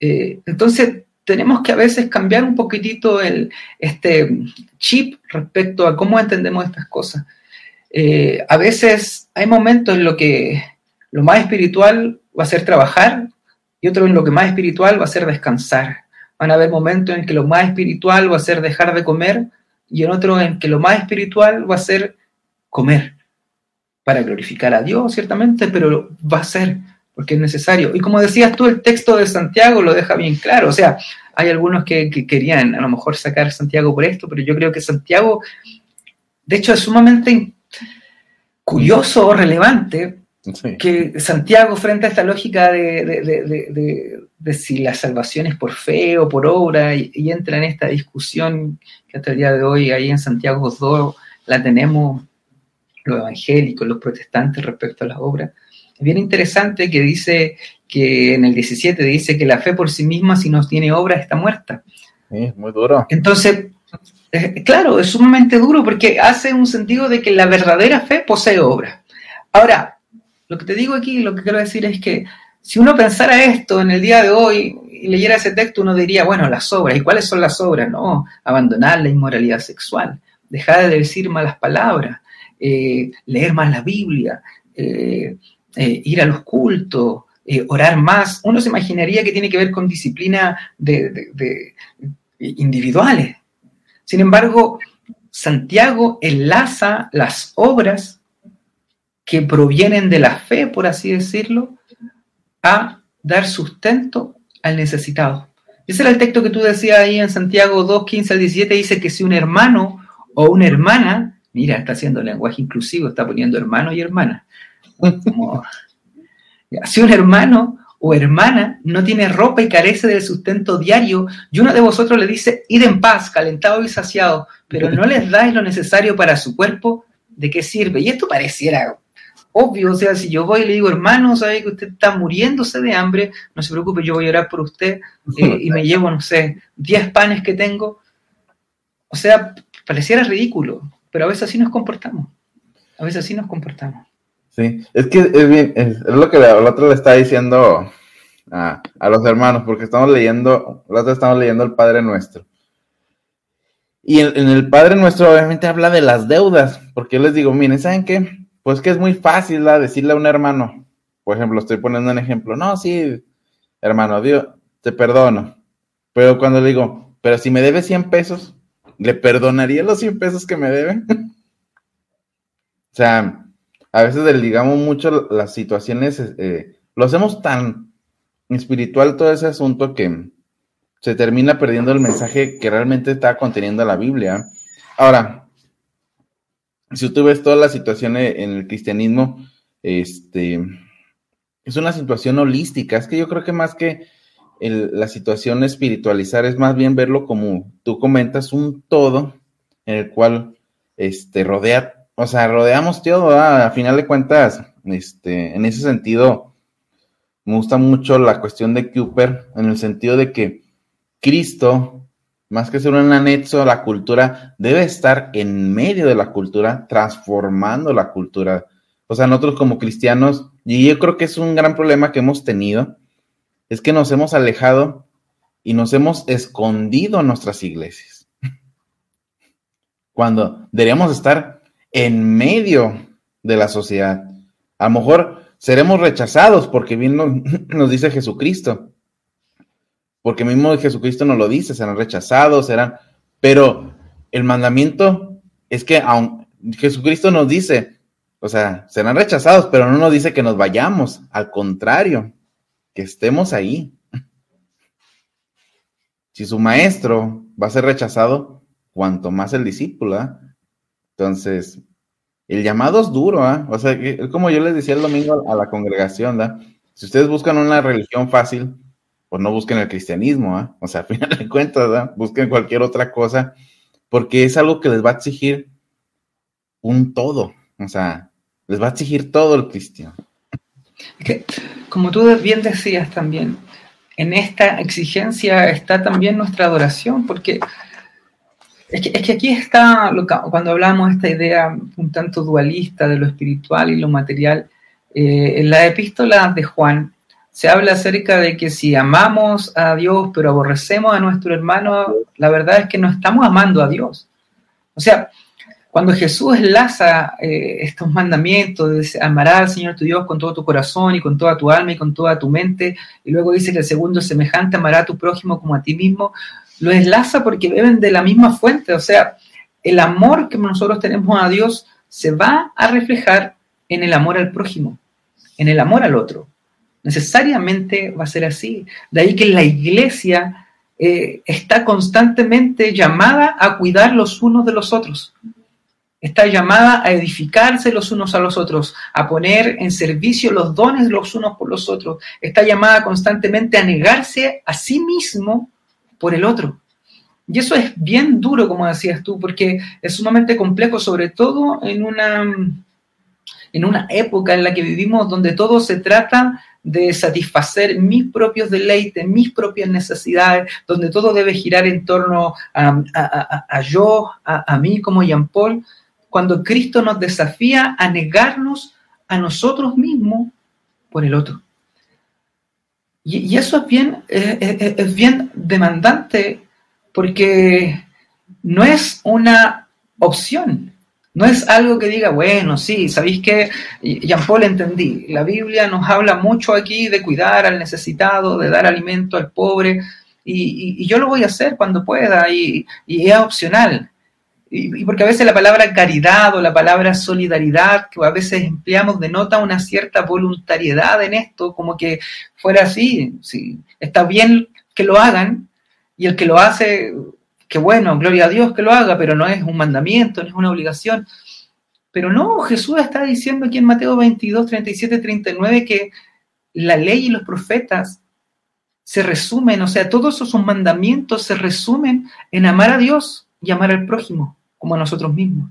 Eh, entonces, tenemos que a veces cambiar un poquitito el, este chip respecto a cómo entendemos estas cosas. Eh, a veces hay momentos en los que lo más espiritual va a ser trabajar y otro en lo que más espiritual va a ser descansar. Van a haber momentos en que lo más espiritual va a ser dejar de comer y en otro en que lo más espiritual va a ser comer para glorificar a Dios, ciertamente, pero va a ser porque es necesario. Y como decías tú, el texto de Santiago lo deja bien claro. O sea, hay algunos que, querían a lo mejor sacar Santiago por esto, pero yo creo que Santiago, de hecho, es sumamente curioso o relevante que Santiago, frente a esta lógica de, si la salvación es por fe o por obra, y, y, entra en esta discusión que hasta el día de hoy ahí en Santiago 2 la tenemos los evangélicos, los protestantes respecto a las obras. Es bien interesante que dice que en el 17 dice que la fe por sí misma, si no tiene obras, está muerta. Sí, muy duro. Entonces, claro, es sumamente duro porque hace un sentido de que la verdadera fe posee obras. Ahora, lo que te digo aquí, lo que quiero decir es que si uno pensara esto en el día de hoy y leyera ese texto, uno diría, bueno, las obras. ¿Y cuáles son las obras? No, abandonar la inmoralidad sexual, dejar de decir malas palabras, eh, leer más la Biblia, eh, eh, ir a los cultos, orar más. Uno se imaginaría que tiene que ver con disciplina de, individuales. Sin embargo, Santiago enlaza las obras que provienen de la fe, por así decirlo, a dar sustento al necesitado. Ese era el texto que tú decías ahí en Santiago 2, 15 al 17, dice que si un hermano o una hermana, mira, está haciendo lenguaje inclusivo, está poniendo hermano y hermana. si un hermano o hermana no tiene ropa y carece del sustento diario, y uno de vosotros le dice, id en paz, calentado y saciado, pero no les dais lo necesario para su cuerpo, ¿de qué sirve? Y esto pareciera obvio, o sea, si yo voy y le digo, hermano, sabe que usted está muriéndose de hambre, no se preocupe, yo voy a orar por usted eh, y me llevo, no sé, 10 panes que tengo. O sea, pareciera ridículo, pero a veces así nos comportamos. A veces así nos comportamos. Sí, es que es bien, es, lo que el otro le está diciendo a, los hermanos, porque estamos leyendo, el otro estamos leyendo el Padre Nuestro. Y en, el Padre Nuestro obviamente habla de las deudas, porque yo les digo, miren, ¿saben qué? Pues que es muy fácil decirle a un hermano, por ejemplo, estoy poniendo un ejemplo, no, sí, hermano, Dios, te perdono. Pero cuando le digo, pero si me debe 100 pesos, ¿le perdonaría los 100 pesos que me deben? o sea, a veces digamos mucho las situaciones, eh, lo hacemos tan espiritual todo ese asunto que se termina perdiendo el mensaje que realmente está conteniendo la Biblia. Ahora, si tú ves toda la situación en el cristianismo, este, es una situación holística. Es que yo creo que más que la situación espiritualizar es más bien verlo como tú comentas, un todo en el cual este, rodea o sea, rodeamos todo, a final de cuentas, este, en ese sentido, me gusta mucho la cuestión de Cooper, en el sentido de que Cristo, más que ser un anexo a la cultura, debe estar en medio de la cultura, transformando la cultura. O sea, nosotros como cristianos, y yo creo que es un gran problema que hemos tenido, es que nos hemos alejado y nos hemos escondido en nuestras iglesias. Cuando deberíamos estar en medio de la sociedad. A lo mejor seremos rechazados porque bien nos, dice Jesucristo. Porque mismo Jesucristo nos lo dice, serán rechazados, serán... Pero el mandamiento es que aun, Jesucristo nos dice, o sea, serán rechazados, pero no nos dice que nos vayamos, al contrario, que estemos ahí. Si su maestro va a ser rechazado, cuanto más el discípulo. ¿ah? Entonces, el llamado es duro, ¿ah? O sea, como yo les decía el domingo a la congregación, ¿da? Si ustedes buscan una religión fácil, pues no busquen el cristianismo, ¿ah? O sea, a final de cuentas, ¿da? Busquen cualquier otra cosa, porque es algo que les va a exigir un todo, o sea, les va a exigir todo el cristiano. como tú bien decías también, en esta exigencia está también nuestra adoración, porque es que, aquí está, cuando hablamos de esta idea un tanto dualista de lo espiritual y lo material, eh, en la epístola de Juan se habla acerca de que si amamos a Dios pero aborrecemos a nuestro hermano, la verdad es que no estamos amando a Dios. O sea, cuando Jesús enlaza eh, estos mandamientos, de amarás al Señor tu Dios con todo tu corazón y con toda tu alma y con toda tu mente, y luego dice que el segundo semejante, amará a tu prójimo como a ti mismo, lo enlaza porque beben de la misma fuente. O sea, el amor que nosotros tenemos a Dios se va a reflejar en el amor al prójimo, en el amor al otro. Necesariamente va a ser así. De ahí que la iglesia eh, está constantemente llamada a cuidar los unos de los otros. Está llamada a edificarse los unos a los otros, a poner en servicio los dones los unos por los otros. Está llamada constantemente a negarse a sí mismo por el otro. Y eso es bien duro, como decías tú, porque es sumamente complejo, sobre todo en una, en una época en la que vivimos donde todo se trata de satisfacer mis propios deleites, mis propias necesidades, donde todo debe girar en torno a, yo, a, mí como Jean Paul, cuando Cristo nos desafía a negarnos a nosotros mismos por el otro. Y, eso es bien, es bien demandante porque no es una opción, no es algo que diga, bueno, sí, sabéis que, Jean Paul entendí, la Biblia nos habla mucho aquí de cuidar al necesitado, de dar alimento al pobre, y, yo lo voy a hacer cuando pueda, y, es opcional. Y, porque a veces la palabra caridad o la palabra solidaridad que a veces empleamos denota una cierta voluntariedad en esto, como que fuera así, sí, está bien que lo hagan y el que lo hace, que bueno, gloria a Dios que lo haga, pero no es un mandamiento, no es una obligación. Pero no, Jesús está diciendo aquí en Mateo 22, 37, 39 que la ley y los profetas se resumen, o sea, todos esos mandamientos se resumen en amar a Dios y amar al prójimo como a nosotros mismos.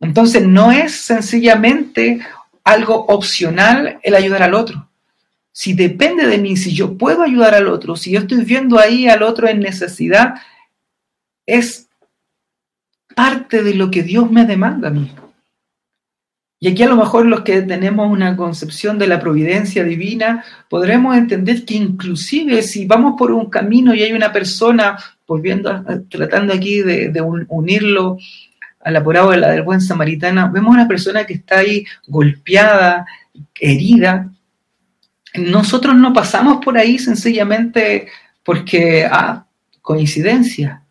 Entonces no es sencillamente algo opcional el ayudar al otro. Si depende de mí, si yo puedo ayudar al otro, si yo estoy viendo ahí al otro en necesidad, es parte de lo que Dios me demanda a mí. Y aquí a lo mejor los que tenemos una concepción de la providencia divina, podremos entender que inclusive si vamos por un camino y hay una persona, volviendo, tratando aquí de, unirlo a la parábola del buen samaritana, vemos una persona que está ahí golpeada, herida. Nosotros no pasamos por ahí sencillamente porque, ah, coincidencia,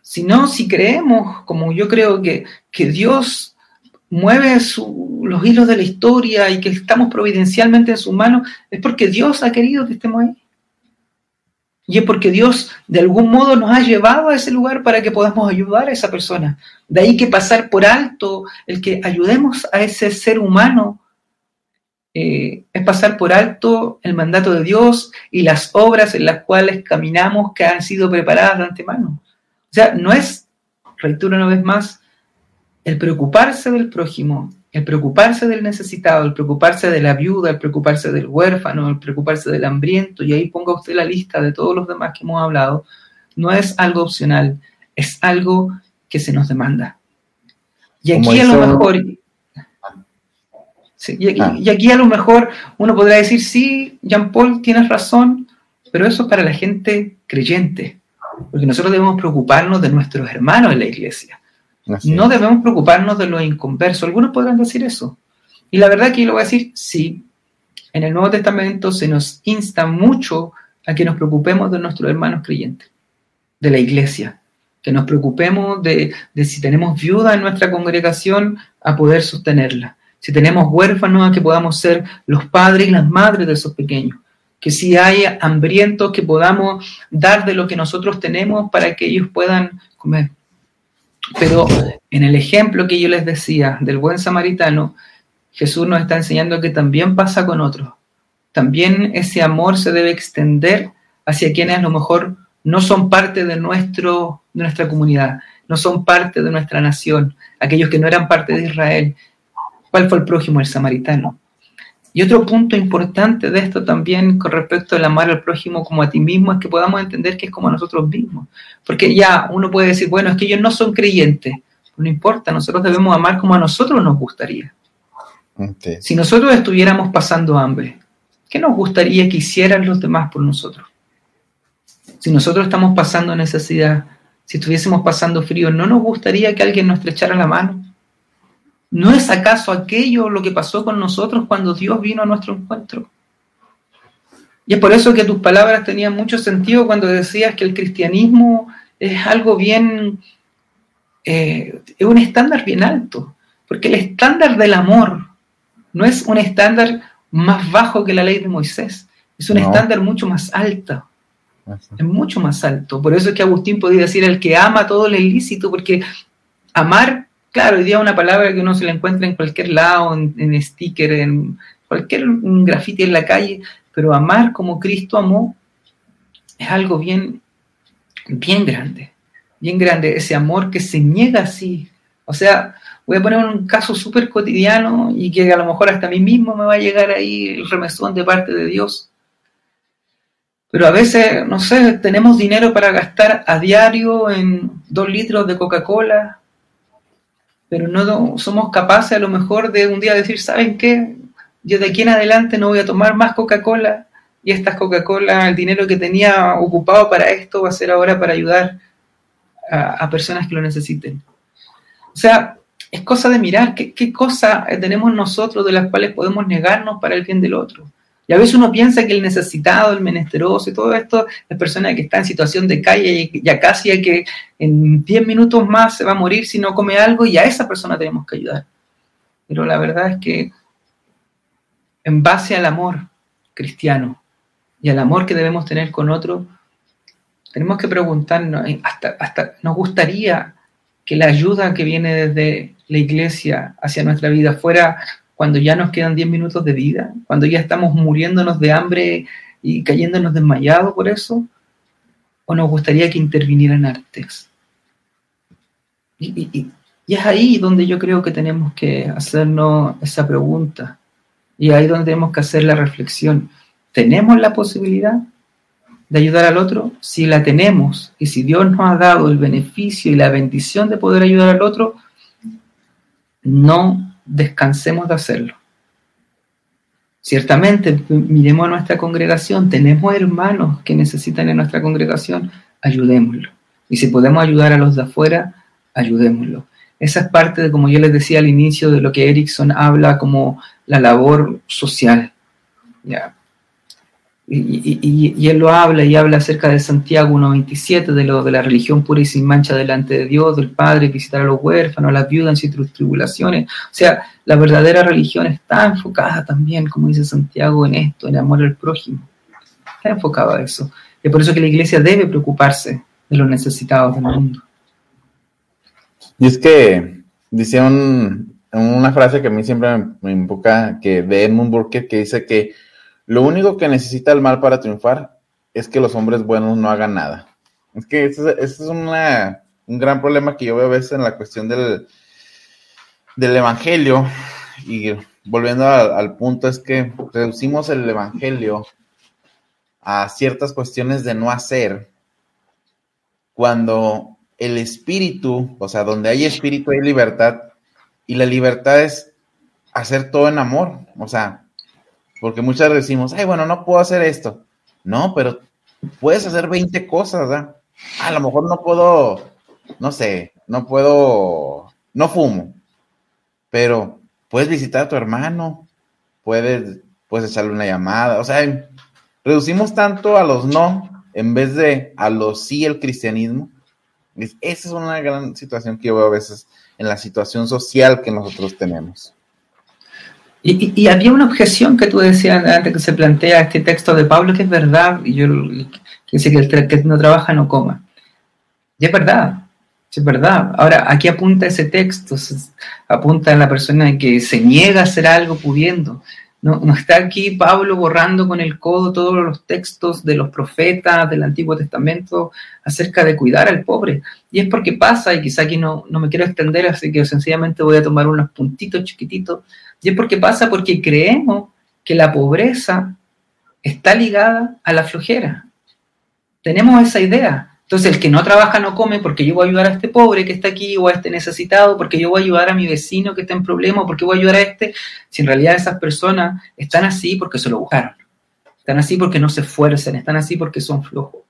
sino si creemos, como yo creo que, que Dios mueve los hilos de la historia y que estamos providencialmente en sus manos, es porque Dios ha querido que estemos ahí. Y es porque Dios de algún modo nos ha llevado a ese lugar para que podamos ayudar a esa persona. De ahí que pasar por alto el que ayudemos a ese ser humano eh, es pasar por alto el mandato de Dios y las obras en las cuales caminamos que han sido preparadas de antemano. O sea, no es, reitero una vez más, el preocuparse del prójimo, el preocuparse del necesitado, el preocuparse de la viuda, el preocuparse del huérfano, el preocuparse del hambriento, y ahí ponga usted la lista de todos los demás que hemos hablado, no es algo opcional, es algo que se nos demanda. Y aquí a lo mejor... Ah. y, aquí, a lo mejor uno podrá decir, sí, Jean Paul, tienes razón, pero eso es para la gente creyente, porque nosotros debemos preocuparnos de nuestros hermanos en la iglesia no debemos preocuparnos de lo inconverso. Algunos podrán decir eso. Y la verdad que yo lo voy a decir, sí. En el Nuevo Testamento se nos insta mucho a que nos preocupemos de nuestros hermanos creyentes, de la iglesia, que nos preocupemos de, de si tenemos viuda en nuestra congregación, a poder sostenerla. Si tenemos huérfanos, a que podamos ser los padres y las madres de esos pequeños. Que si hay hambrientos, que podamos dar de lo que nosotros tenemos para que ellos puedan comer. Pero en el ejemplo que yo les decía del buen samaritano, Jesús nos está enseñando que también pasa con otros. También ese amor se debe extender hacia quienes a lo mejor no son parte de, nuestro, de nuestra comunidad, no son parte de nuestra nación, aquellos que no eran parte de Israel. ¿Cuál fue el prójimo? El samaritano. Y otro punto importante de esto también con respecto al amar al prójimo como a ti mismo es que podamos entender que es como a nosotros mismos. Porque ya uno puede decir, bueno, es que ellos no son creyentes. No importa, nosotros debemos amar como a nosotros nos gustaría. Si nosotros estuviéramos pasando hambre, ¿qué nos gustaría que hicieran los demás por nosotros? Si nosotros estamos pasando necesidad, si estuviésemos pasando frío, ¿no nos gustaría que alguien nos estrechara la mano? ¿No es acaso aquello lo que pasó con nosotros cuando Dios vino a nuestro encuentro? Y es por eso que tus palabras tenían mucho sentido cuando decías que el cristianismo es algo bien, eh, es un estándar bien alto, porque el estándar del amor no es un estándar más bajo que la ley de Moisés, es un estándar mucho más alto, es mucho más alto. Por eso es que Agustín podía decir el que ama todo lo ilícito, porque amar Claro, hoy día una palabra que uno se la encuentra en cualquier lado, en, sticker, en cualquier grafiti en la calle, pero amar como Cristo amó es algo bien, bien grande, bien grande, ese amor que se niega así. O sea, voy a poner un caso súper cotidiano y que a lo mejor hasta a mí mismo me va a llegar ahí el remesón de parte de Dios. Pero a veces, no sé, tenemos dinero para gastar a diario en dos litros de Coca-Cola, pero no somos capaces a lo mejor de un día decir, ¿saben qué? Yo de aquí en adelante no voy a tomar más Coca-Cola y estas Coca-Cola, el dinero que tenía ocupado para esto va a ser ahora para ayudar a, personas que lo necesiten. O sea, es cosa de mirar qué, qué cosa tenemos nosotros de las cuales podemos negarnos para el bien del otro. Y a veces uno piensa que el necesitado, el menesteroso y todo esto es persona que está en situación de calle y ya casi hay que en 10 minutos más se va a morir si no come algo y a esa persona tenemos que ayudar. Pero la verdad es que en base al amor cristiano y al amor que debemos tener con otro, tenemos que preguntarnos, eh, hasta, hasta nos gustaría que la ayuda que viene desde la iglesia hacia nuestra vida fuera cuando ya nos quedan 10 minutos de vida, cuando ya estamos muriéndonos de hambre y cayéndonos desmayados por eso, o nos gustaría que intervinieran artes. Y, y, es ahí donde yo creo que tenemos que hacernos esa pregunta, y ahí donde tenemos que hacer la reflexión. ¿Tenemos la posibilidad de ayudar al otro? Si la tenemos, y si Dios nos ha dado el beneficio y la bendición de poder ayudar al otro, no descansemos de hacerlo. Ciertamente, miremos a nuestra congregación, tenemos hermanos que necesitan en nuestra congregación, ayudémoslo. Y si podemos ayudar a los de afuera, ayudémoslo. Esa es parte de, como yo les decía al inicio, de lo que Erickson habla como la labor social. ¿ya? Y, él lo habla y habla acerca de Santiago 1.27, de lo de la religión pura y sin mancha delante de Dios, del Padre, visitar a los huérfanos, a las viudas en sus tribulaciones. O sea, la verdadera religión está enfocada también, como dice Santiago, en esto, en amor al prójimo. Está enfocada a eso. Y por eso que la iglesia debe preocuparse de los necesitados del mundo. Y es que dice una frase que a mí siempre me, me invoca, que de Edmund Burke, que dice que lo único que necesita el mal para triunfar es que los hombres buenos no hagan nada. Es que ese, es un gran problema que yo veo a veces en la cuestión del, evangelio. Y volviendo al, punto, es que reducimos el evangelio a ciertas cuestiones de no hacer cuando el espíritu, o sea, donde hay espíritu hay libertad, y la libertad es hacer todo en amor, o sea, porque muchas veces decimos, ay, bueno, no puedo hacer esto. No, pero puedes hacer 20 cosas, ¿verdad? A lo mejor no puedo, no sé, no puedo, no fumo, pero puedes visitar a tu hermano, puedes, puedes echarle una llamada, o sea, reducimos tanto a los no en vez de a los sí el cristianismo. Esa es una gran situación que yo veo a veces en la situación social que nosotros tenemos. Y, había una objeción que tú decías antes que se plantea este texto de Pablo, que es verdad, y yo que dice que el que no trabaja no coma. Y es verdad, es verdad. Ahora, aquí apunta ese texto, apunta a la persona que se niega a hacer algo pudiendo. No, no, está aquí Pablo borrando con el codo todos los textos de los profetas del Antiguo Testamento acerca de cuidar al pobre. Y es porque pasa, y quizá aquí no, no me quiero extender, así que sencillamente voy a tomar unos puntitos chiquititos y es porque pasa porque creemos que la pobreza está ligada a la flojera. Tenemos esa idea. Entonces, el que no trabaja no come porque yo voy a ayudar a este pobre que está aquí o a este necesitado, porque yo voy a ayudar a mi vecino que está en problema, porque voy a ayudar a este. Si en realidad esas personas están así porque se lo buscaron. Están así porque no se esfuerzan, están así porque son flojos.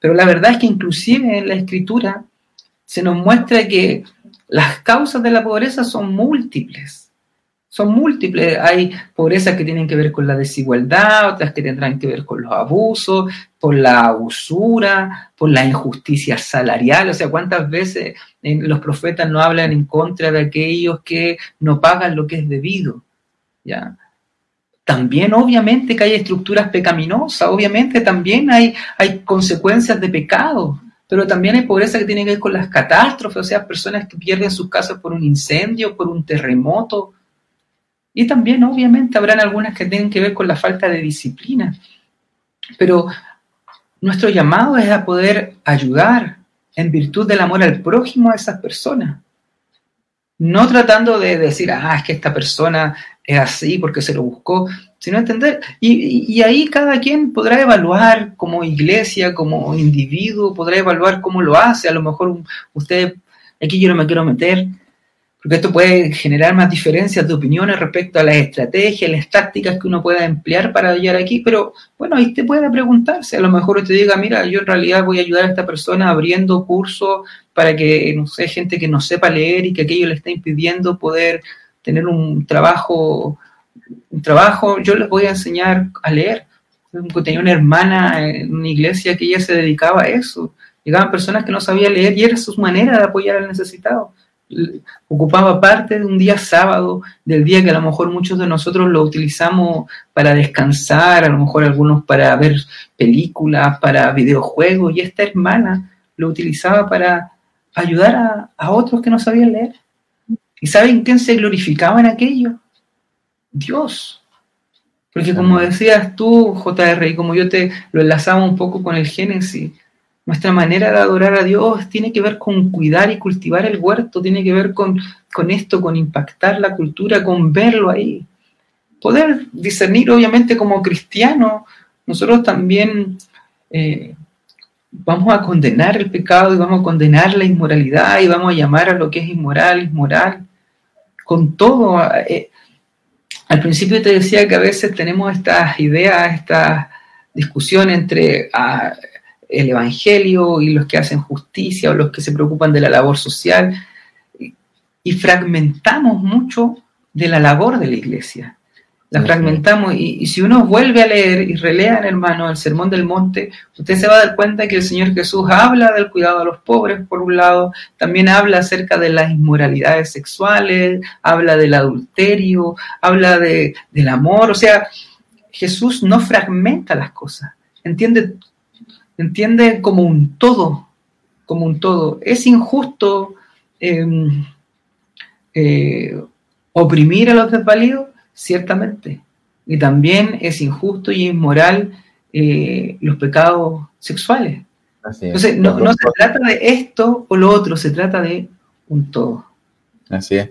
Pero la verdad es que inclusive en la escritura se nos muestra que las causas de la pobreza son múltiples son múltiples. Hay pobrezas que tienen que ver con la desigualdad, otras que tendrán que ver con los abusos, por la usura, por la injusticia salarial. O sea, ¿cuántas veces los profetas no hablan en contra de aquellos que no pagan lo que es debido? ¿Ya? También obviamente que hay estructuras pecaminosas, obviamente también hay, hay consecuencias de pecado, pero también hay pobreza que tiene que ver con las catástrofes, o sea, personas que pierden sus casas por un incendio, por un terremoto, y también, obviamente, habrán algunas que tienen que ver con la falta de disciplina. Pero nuestro llamado es a poder ayudar en virtud del amor al prójimo a esas personas. No tratando de decir, ah, es que esta persona es así porque se lo buscó, sino entender. Y, ahí cada quien podrá evaluar como iglesia, como individuo, podrá evaluar cómo lo hace. A lo mejor usted, aquí yo no me quiero meter, porque esto puede generar más diferencias de opiniones respecto a las estrategias, las tácticas que uno pueda emplear para llegar aquí, pero bueno, ahí te puede preguntarse, a lo mejor usted diga, mira, yo en realidad voy a ayudar a esta persona abriendo cursos para que, no sé, gente que no sepa leer y que aquello le está impidiendo poder tener un trabajo un trabajo, yo les voy a enseñar a leer. Tenía una hermana en una iglesia que ella se dedicaba a eso. Llegaban personas que no sabían leer y era su manera de apoyar al necesitado. Ocupaba parte de un día sábado, del día que a lo mejor muchos de nosotros lo utilizamos para descansar, a lo mejor algunos para ver películas, para videojuegos, y esta hermana lo utilizaba para ayudar a, a otros que no sabían leer. ¿Y saben quién se glorificaba en aquello? Dios. Porque como decías tú, JR, y como yo te lo enlazaba un poco con el Génesis, nuestra manera de adorar a Dios tiene que ver con cuidar y cultivar el huerto, tiene que ver con, con esto, con impactar la cultura, con verlo ahí. Poder discernir, obviamente, como cristianos, nosotros también eh, vamos a condenar el pecado y vamos a condenar la inmoralidad y vamos a llamar a lo que es inmoral, inmoral, con todo. Eh, al principio te decía que a veces tenemos estas ideas, esta discusión entre ah, el Evangelio y los que hacen justicia o los que se preocupan de la labor social. Y fragmentamos mucho de la labor de la iglesia. La fragmentamos y, si uno vuelve a leer y relea, hermano, el Sermón del Monte, usted se va a dar cuenta que el Señor Jesús habla del cuidado a los pobres, por un lado, también habla acerca de las inmoralidades sexuales, habla del adulterio, habla de, del amor, o sea, Jesús no fragmenta las cosas, entiende entiende como un todo, como un todo. Es injusto em, eh, oprimir a los desvalidos, ciertamente. Y también es injusto y inmoral eh, los pecados sexuales. Entonces, no, se trata de esto o lo otro, se trata de un todo. Así es.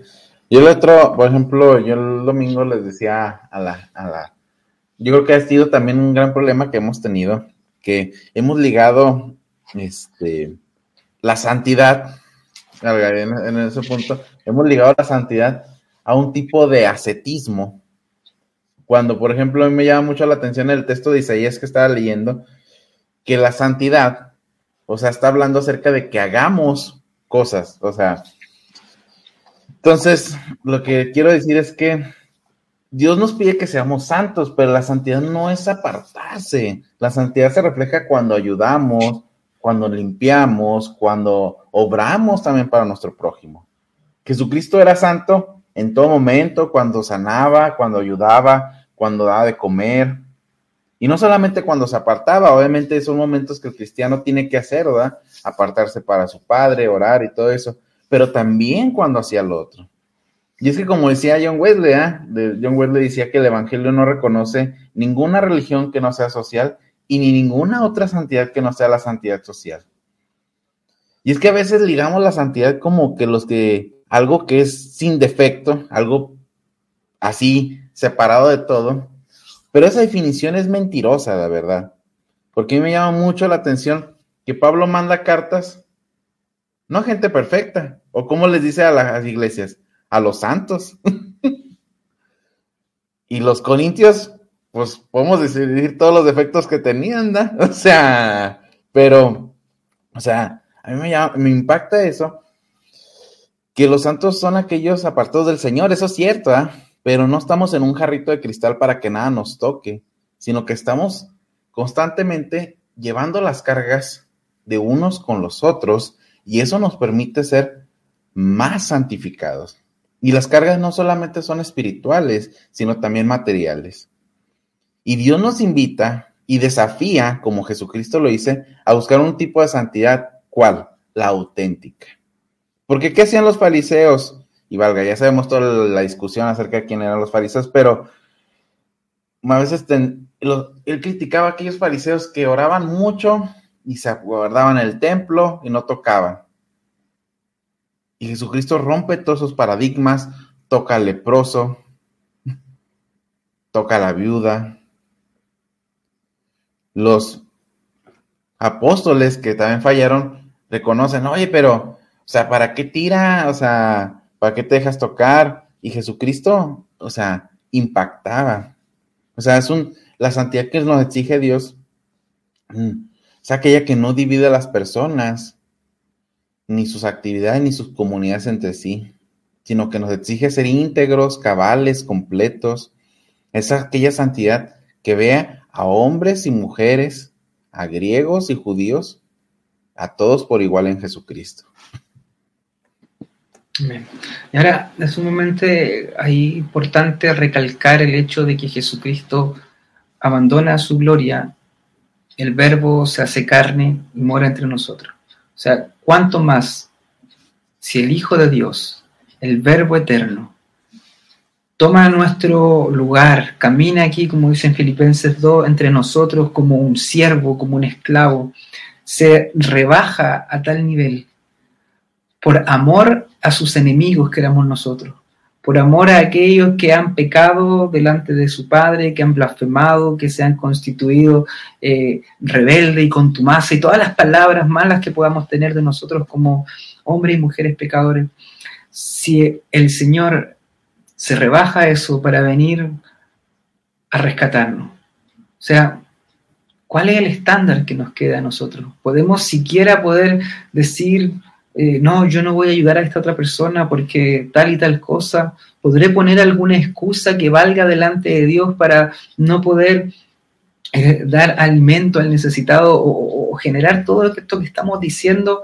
Yo el otro, por ejemplo, yo el domingo les decía a la, a la, yo creo que ha sido también un gran problema que hemos tenido que hemos ligado este, la santidad, en, ese punto, hemos ligado la santidad a un tipo de ascetismo. Cuando, por ejemplo, a mí me llama mucho la atención el texto de Isaías que estaba leyendo, que la santidad, o sea, está hablando acerca de que hagamos cosas, o sea, entonces, lo que quiero decir es que Dios nos pide que seamos santos, pero la santidad no es apartarse. La santidad se refleja cuando ayudamos, cuando limpiamos, cuando obramos también para nuestro prójimo. Jesucristo era santo en todo momento, cuando sanaba, cuando ayudaba, cuando daba de comer. Y no solamente cuando se apartaba, obviamente son momentos que el cristiano tiene que hacer, ¿verdad? Apartarse para su padre, orar y todo eso, pero también cuando hacía lo otro. Y es que como decía John Wesley, ¿eh? John Wesley decía que el Evangelio no reconoce ninguna religión que no sea social y ni ninguna otra santidad que no sea la santidad social. Y es que a veces ligamos la santidad como que los que algo que es sin defecto, algo así separado de todo, pero esa definición es mentirosa, la verdad. Porque a mí me llama mucho la atención que Pablo manda cartas, no a gente perfecta, o como les dice a las iglesias, a los santos. y los corintios, pues podemos decir todos los defectos que tenían. O sea, pero, o sea, a mí me, impacta eso, que los santos son aquellos apartados del Señor, eso es cierto, ¿ah? pero no estamos en un jarrito de cristal para que nada nos toque, sino que estamos constantemente llevando las cargas de unos con los otros y eso nos permite ser más santificados. Y las cargas no solamente son espirituales, sino también materiales. Y Dios nos invita y desafía, como Jesucristo lo dice, a buscar un tipo de santidad. ¿Cuál? La auténtica. Porque ¿qué hacían los fariseos? Y valga, ya sabemos toda la discusión acerca de quién eran los fariseos, pero a veces él criticaba a aquellos fariseos que oraban mucho y se guardaban el templo y no tocaban. Y Jesucristo rompe todos esos paradigmas, toca al leproso, toca a la viuda. Los apóstoles que también fallaron reconocen, oye, pero, o sea, ¿para qué tira? O sea, ¿para qué te dejas tocar? Y Jesucristo, o sea, impactaba. O sea, es un, la santidad que nos exige Dios, mm, es aquella que no divide a las personas, ni sus actividades ni sus comunidades entre sí, sino que nos exige ser íntegros, cabales, completos, Es aquella santidad que vea a hombres y mujeres, a griegos y judíos, a todos por igual en Jesucristo. Y ahora es sumamente ahí importante recalcar el hecho de que Jesucristo abandona su gloria, el verbo se hace carne y mora entre nosotros. O sea, ¿cuánto más si el Hijo de Dios, el verbo eterno, toma nuestro lugar, camina aquí, como dice en Filipenses 2, entre nosotros como un siervo, como un esclavo, se rebaja a tal nivel por amor a sus enemigos que éramos nosotros, por amor a aquellos que han pecado delante de su Padre, que han blasfemado, que se han constituido eh, rebelde y contumaz, y todas las palabras malas que podamos tener de nosotros como hombres y mujeres pecadores. Si el Señor se rebaja eso para venir a rescatarnos, o sea, ¿cuál es el estándar que nos queda a nosotros? ¿Podemos siquiera poder decir, eh, no, yo no voy a ayudar a esta otra persona porque tal y tal cosa. ¿Podré poner alguna excusa que valga delante de Dios para no poder eh, dar alimento al necesitado o, generar todo esto que estamos diciendo?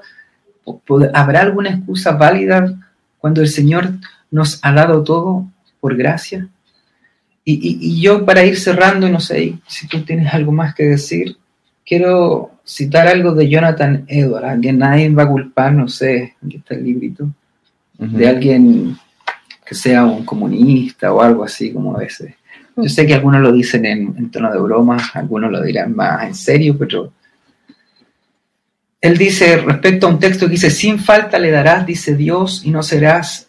¿Habrá alguna excusa válida cuando el Señor nos ha dado todo por gracia? Y, y yo para ir cerrando, no sé si tú tienes algo más que decir, quiero citar algo de Jonathan Edwards, que nadie va a culpar, no sé, aquí está el librito, de alguien que sea un comunista o algo así, como a veces. Yo sé que algunos lo dicen en, tono de broma, algunos lo dirán más en serio, pero él dice respecto a un texto que dice, sin falta le darás, dice Dios, y no serás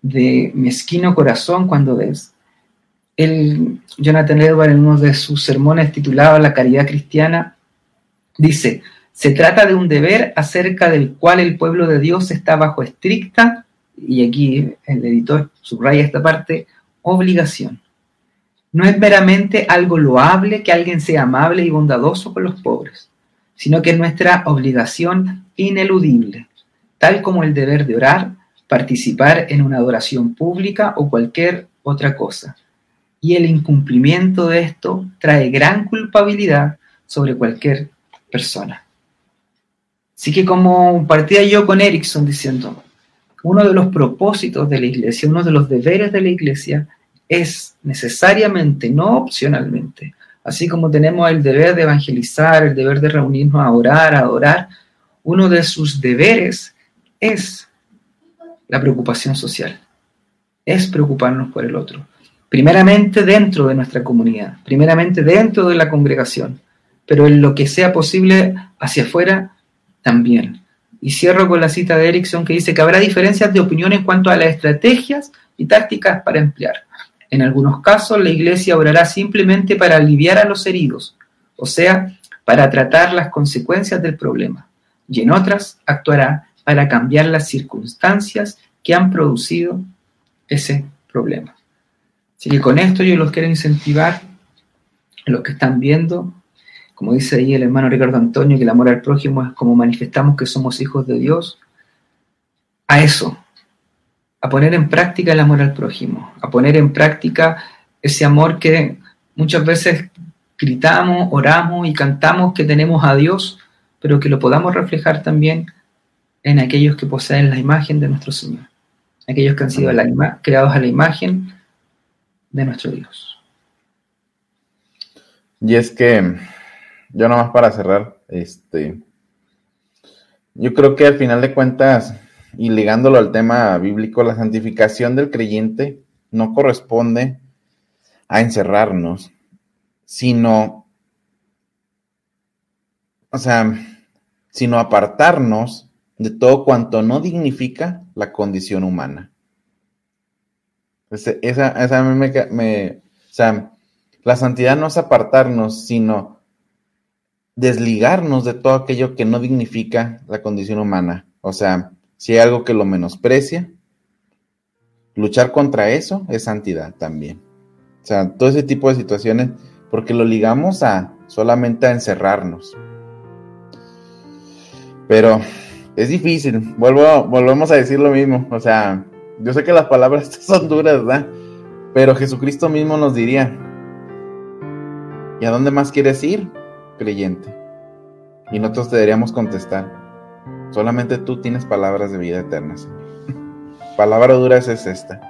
de mezquino corazón cuando des. Jonathan Edwards en uno de sus sermones titulado La caridad cristiana Dice, se trata de un deber acerca del cual el pueblo de Dios está bajo estricta, y aquí el editor subraya esta parte, obligación. No es meramente algo loable que alguien sea amable y bondadoso con los pobres, sino que es nuestra obligación ineludible, tal como el deber de orar, participar en una adoración pública o cualquier otra cosa. Y el incumplimiento de esto trae gran culpabilidad sobre cualquier persona. Así que como partía yo con Erickson diciendo, uno de los propósitos de la iglesia, uno de los deberes de la iglesia es necesariamente, no opcionalmente, así como tenemos el deber de evangelizar, el deber de reunirnos a orar, a adorar, uno de sus deberes es la preocupación social, es preocuparnos por el otro. Primeramente dentro de nuestra comunidad, primeramente dentro de la congregación, pero en lo que sea posible hacia afuera también. Y cierro con la cita de Erickson que dice que habrá diferencias de opinión en cuanto a las estrategias y tácticas para emplear. En algunos casos la iglesia obrará simplemente para aliviar a los heridos, o sea, para tratar las consecuencias del problema, y en otras actuará para cambiar las circunstancias que han producido ese problema. Así que con esto yo los quiero incentivar, los que están viendo, como dice ahí el hermano Ricardo Antonio, que el amor al prójimo es como manifestamos que somos hijos de Dios, a eso, a poner en práctica el amor al prójimo, a poner en práctica ese amor que muchas veces gritamos, oramos y cantamos que tenemos a Dios, pero que lo podamos reflejar también en aquellos que poseen la imagen de nuestro Señor, aquellos que han sido creados a la imagen de nuestro Dios. Y es que yo nomás para cerrar, este, yo creo que al final de cuentas, y ligándolo al tema bíblico, la santificación del creyente no corresponde a encerrarnos, sino, o sea, sino apartarnos de todo cuanto no dignifica la condición humana. esa, esa me, me, o sea, la santidad no es apartarnos, sino desligarnos de todo aquello que no dignifica la condición humana. O sea, si hay algo que lo menosprecia, luchar contra eso es santidad también. O sea, todo ese tipo de situaciones, porque lo ligamos a solamente a encerrarnos. Pero es difícil, vuelvo, volvemos a decir lo mismo. O sea, yo sé que las palabras son duras, ¿verdad? Pero Jesucristo mismo nos diría, ¿Y a dónde más quieres ir, creyente. Y nosotros deberíamos contestar, solamente tú tienes palabras de vida eterna, Palabra dura es esta.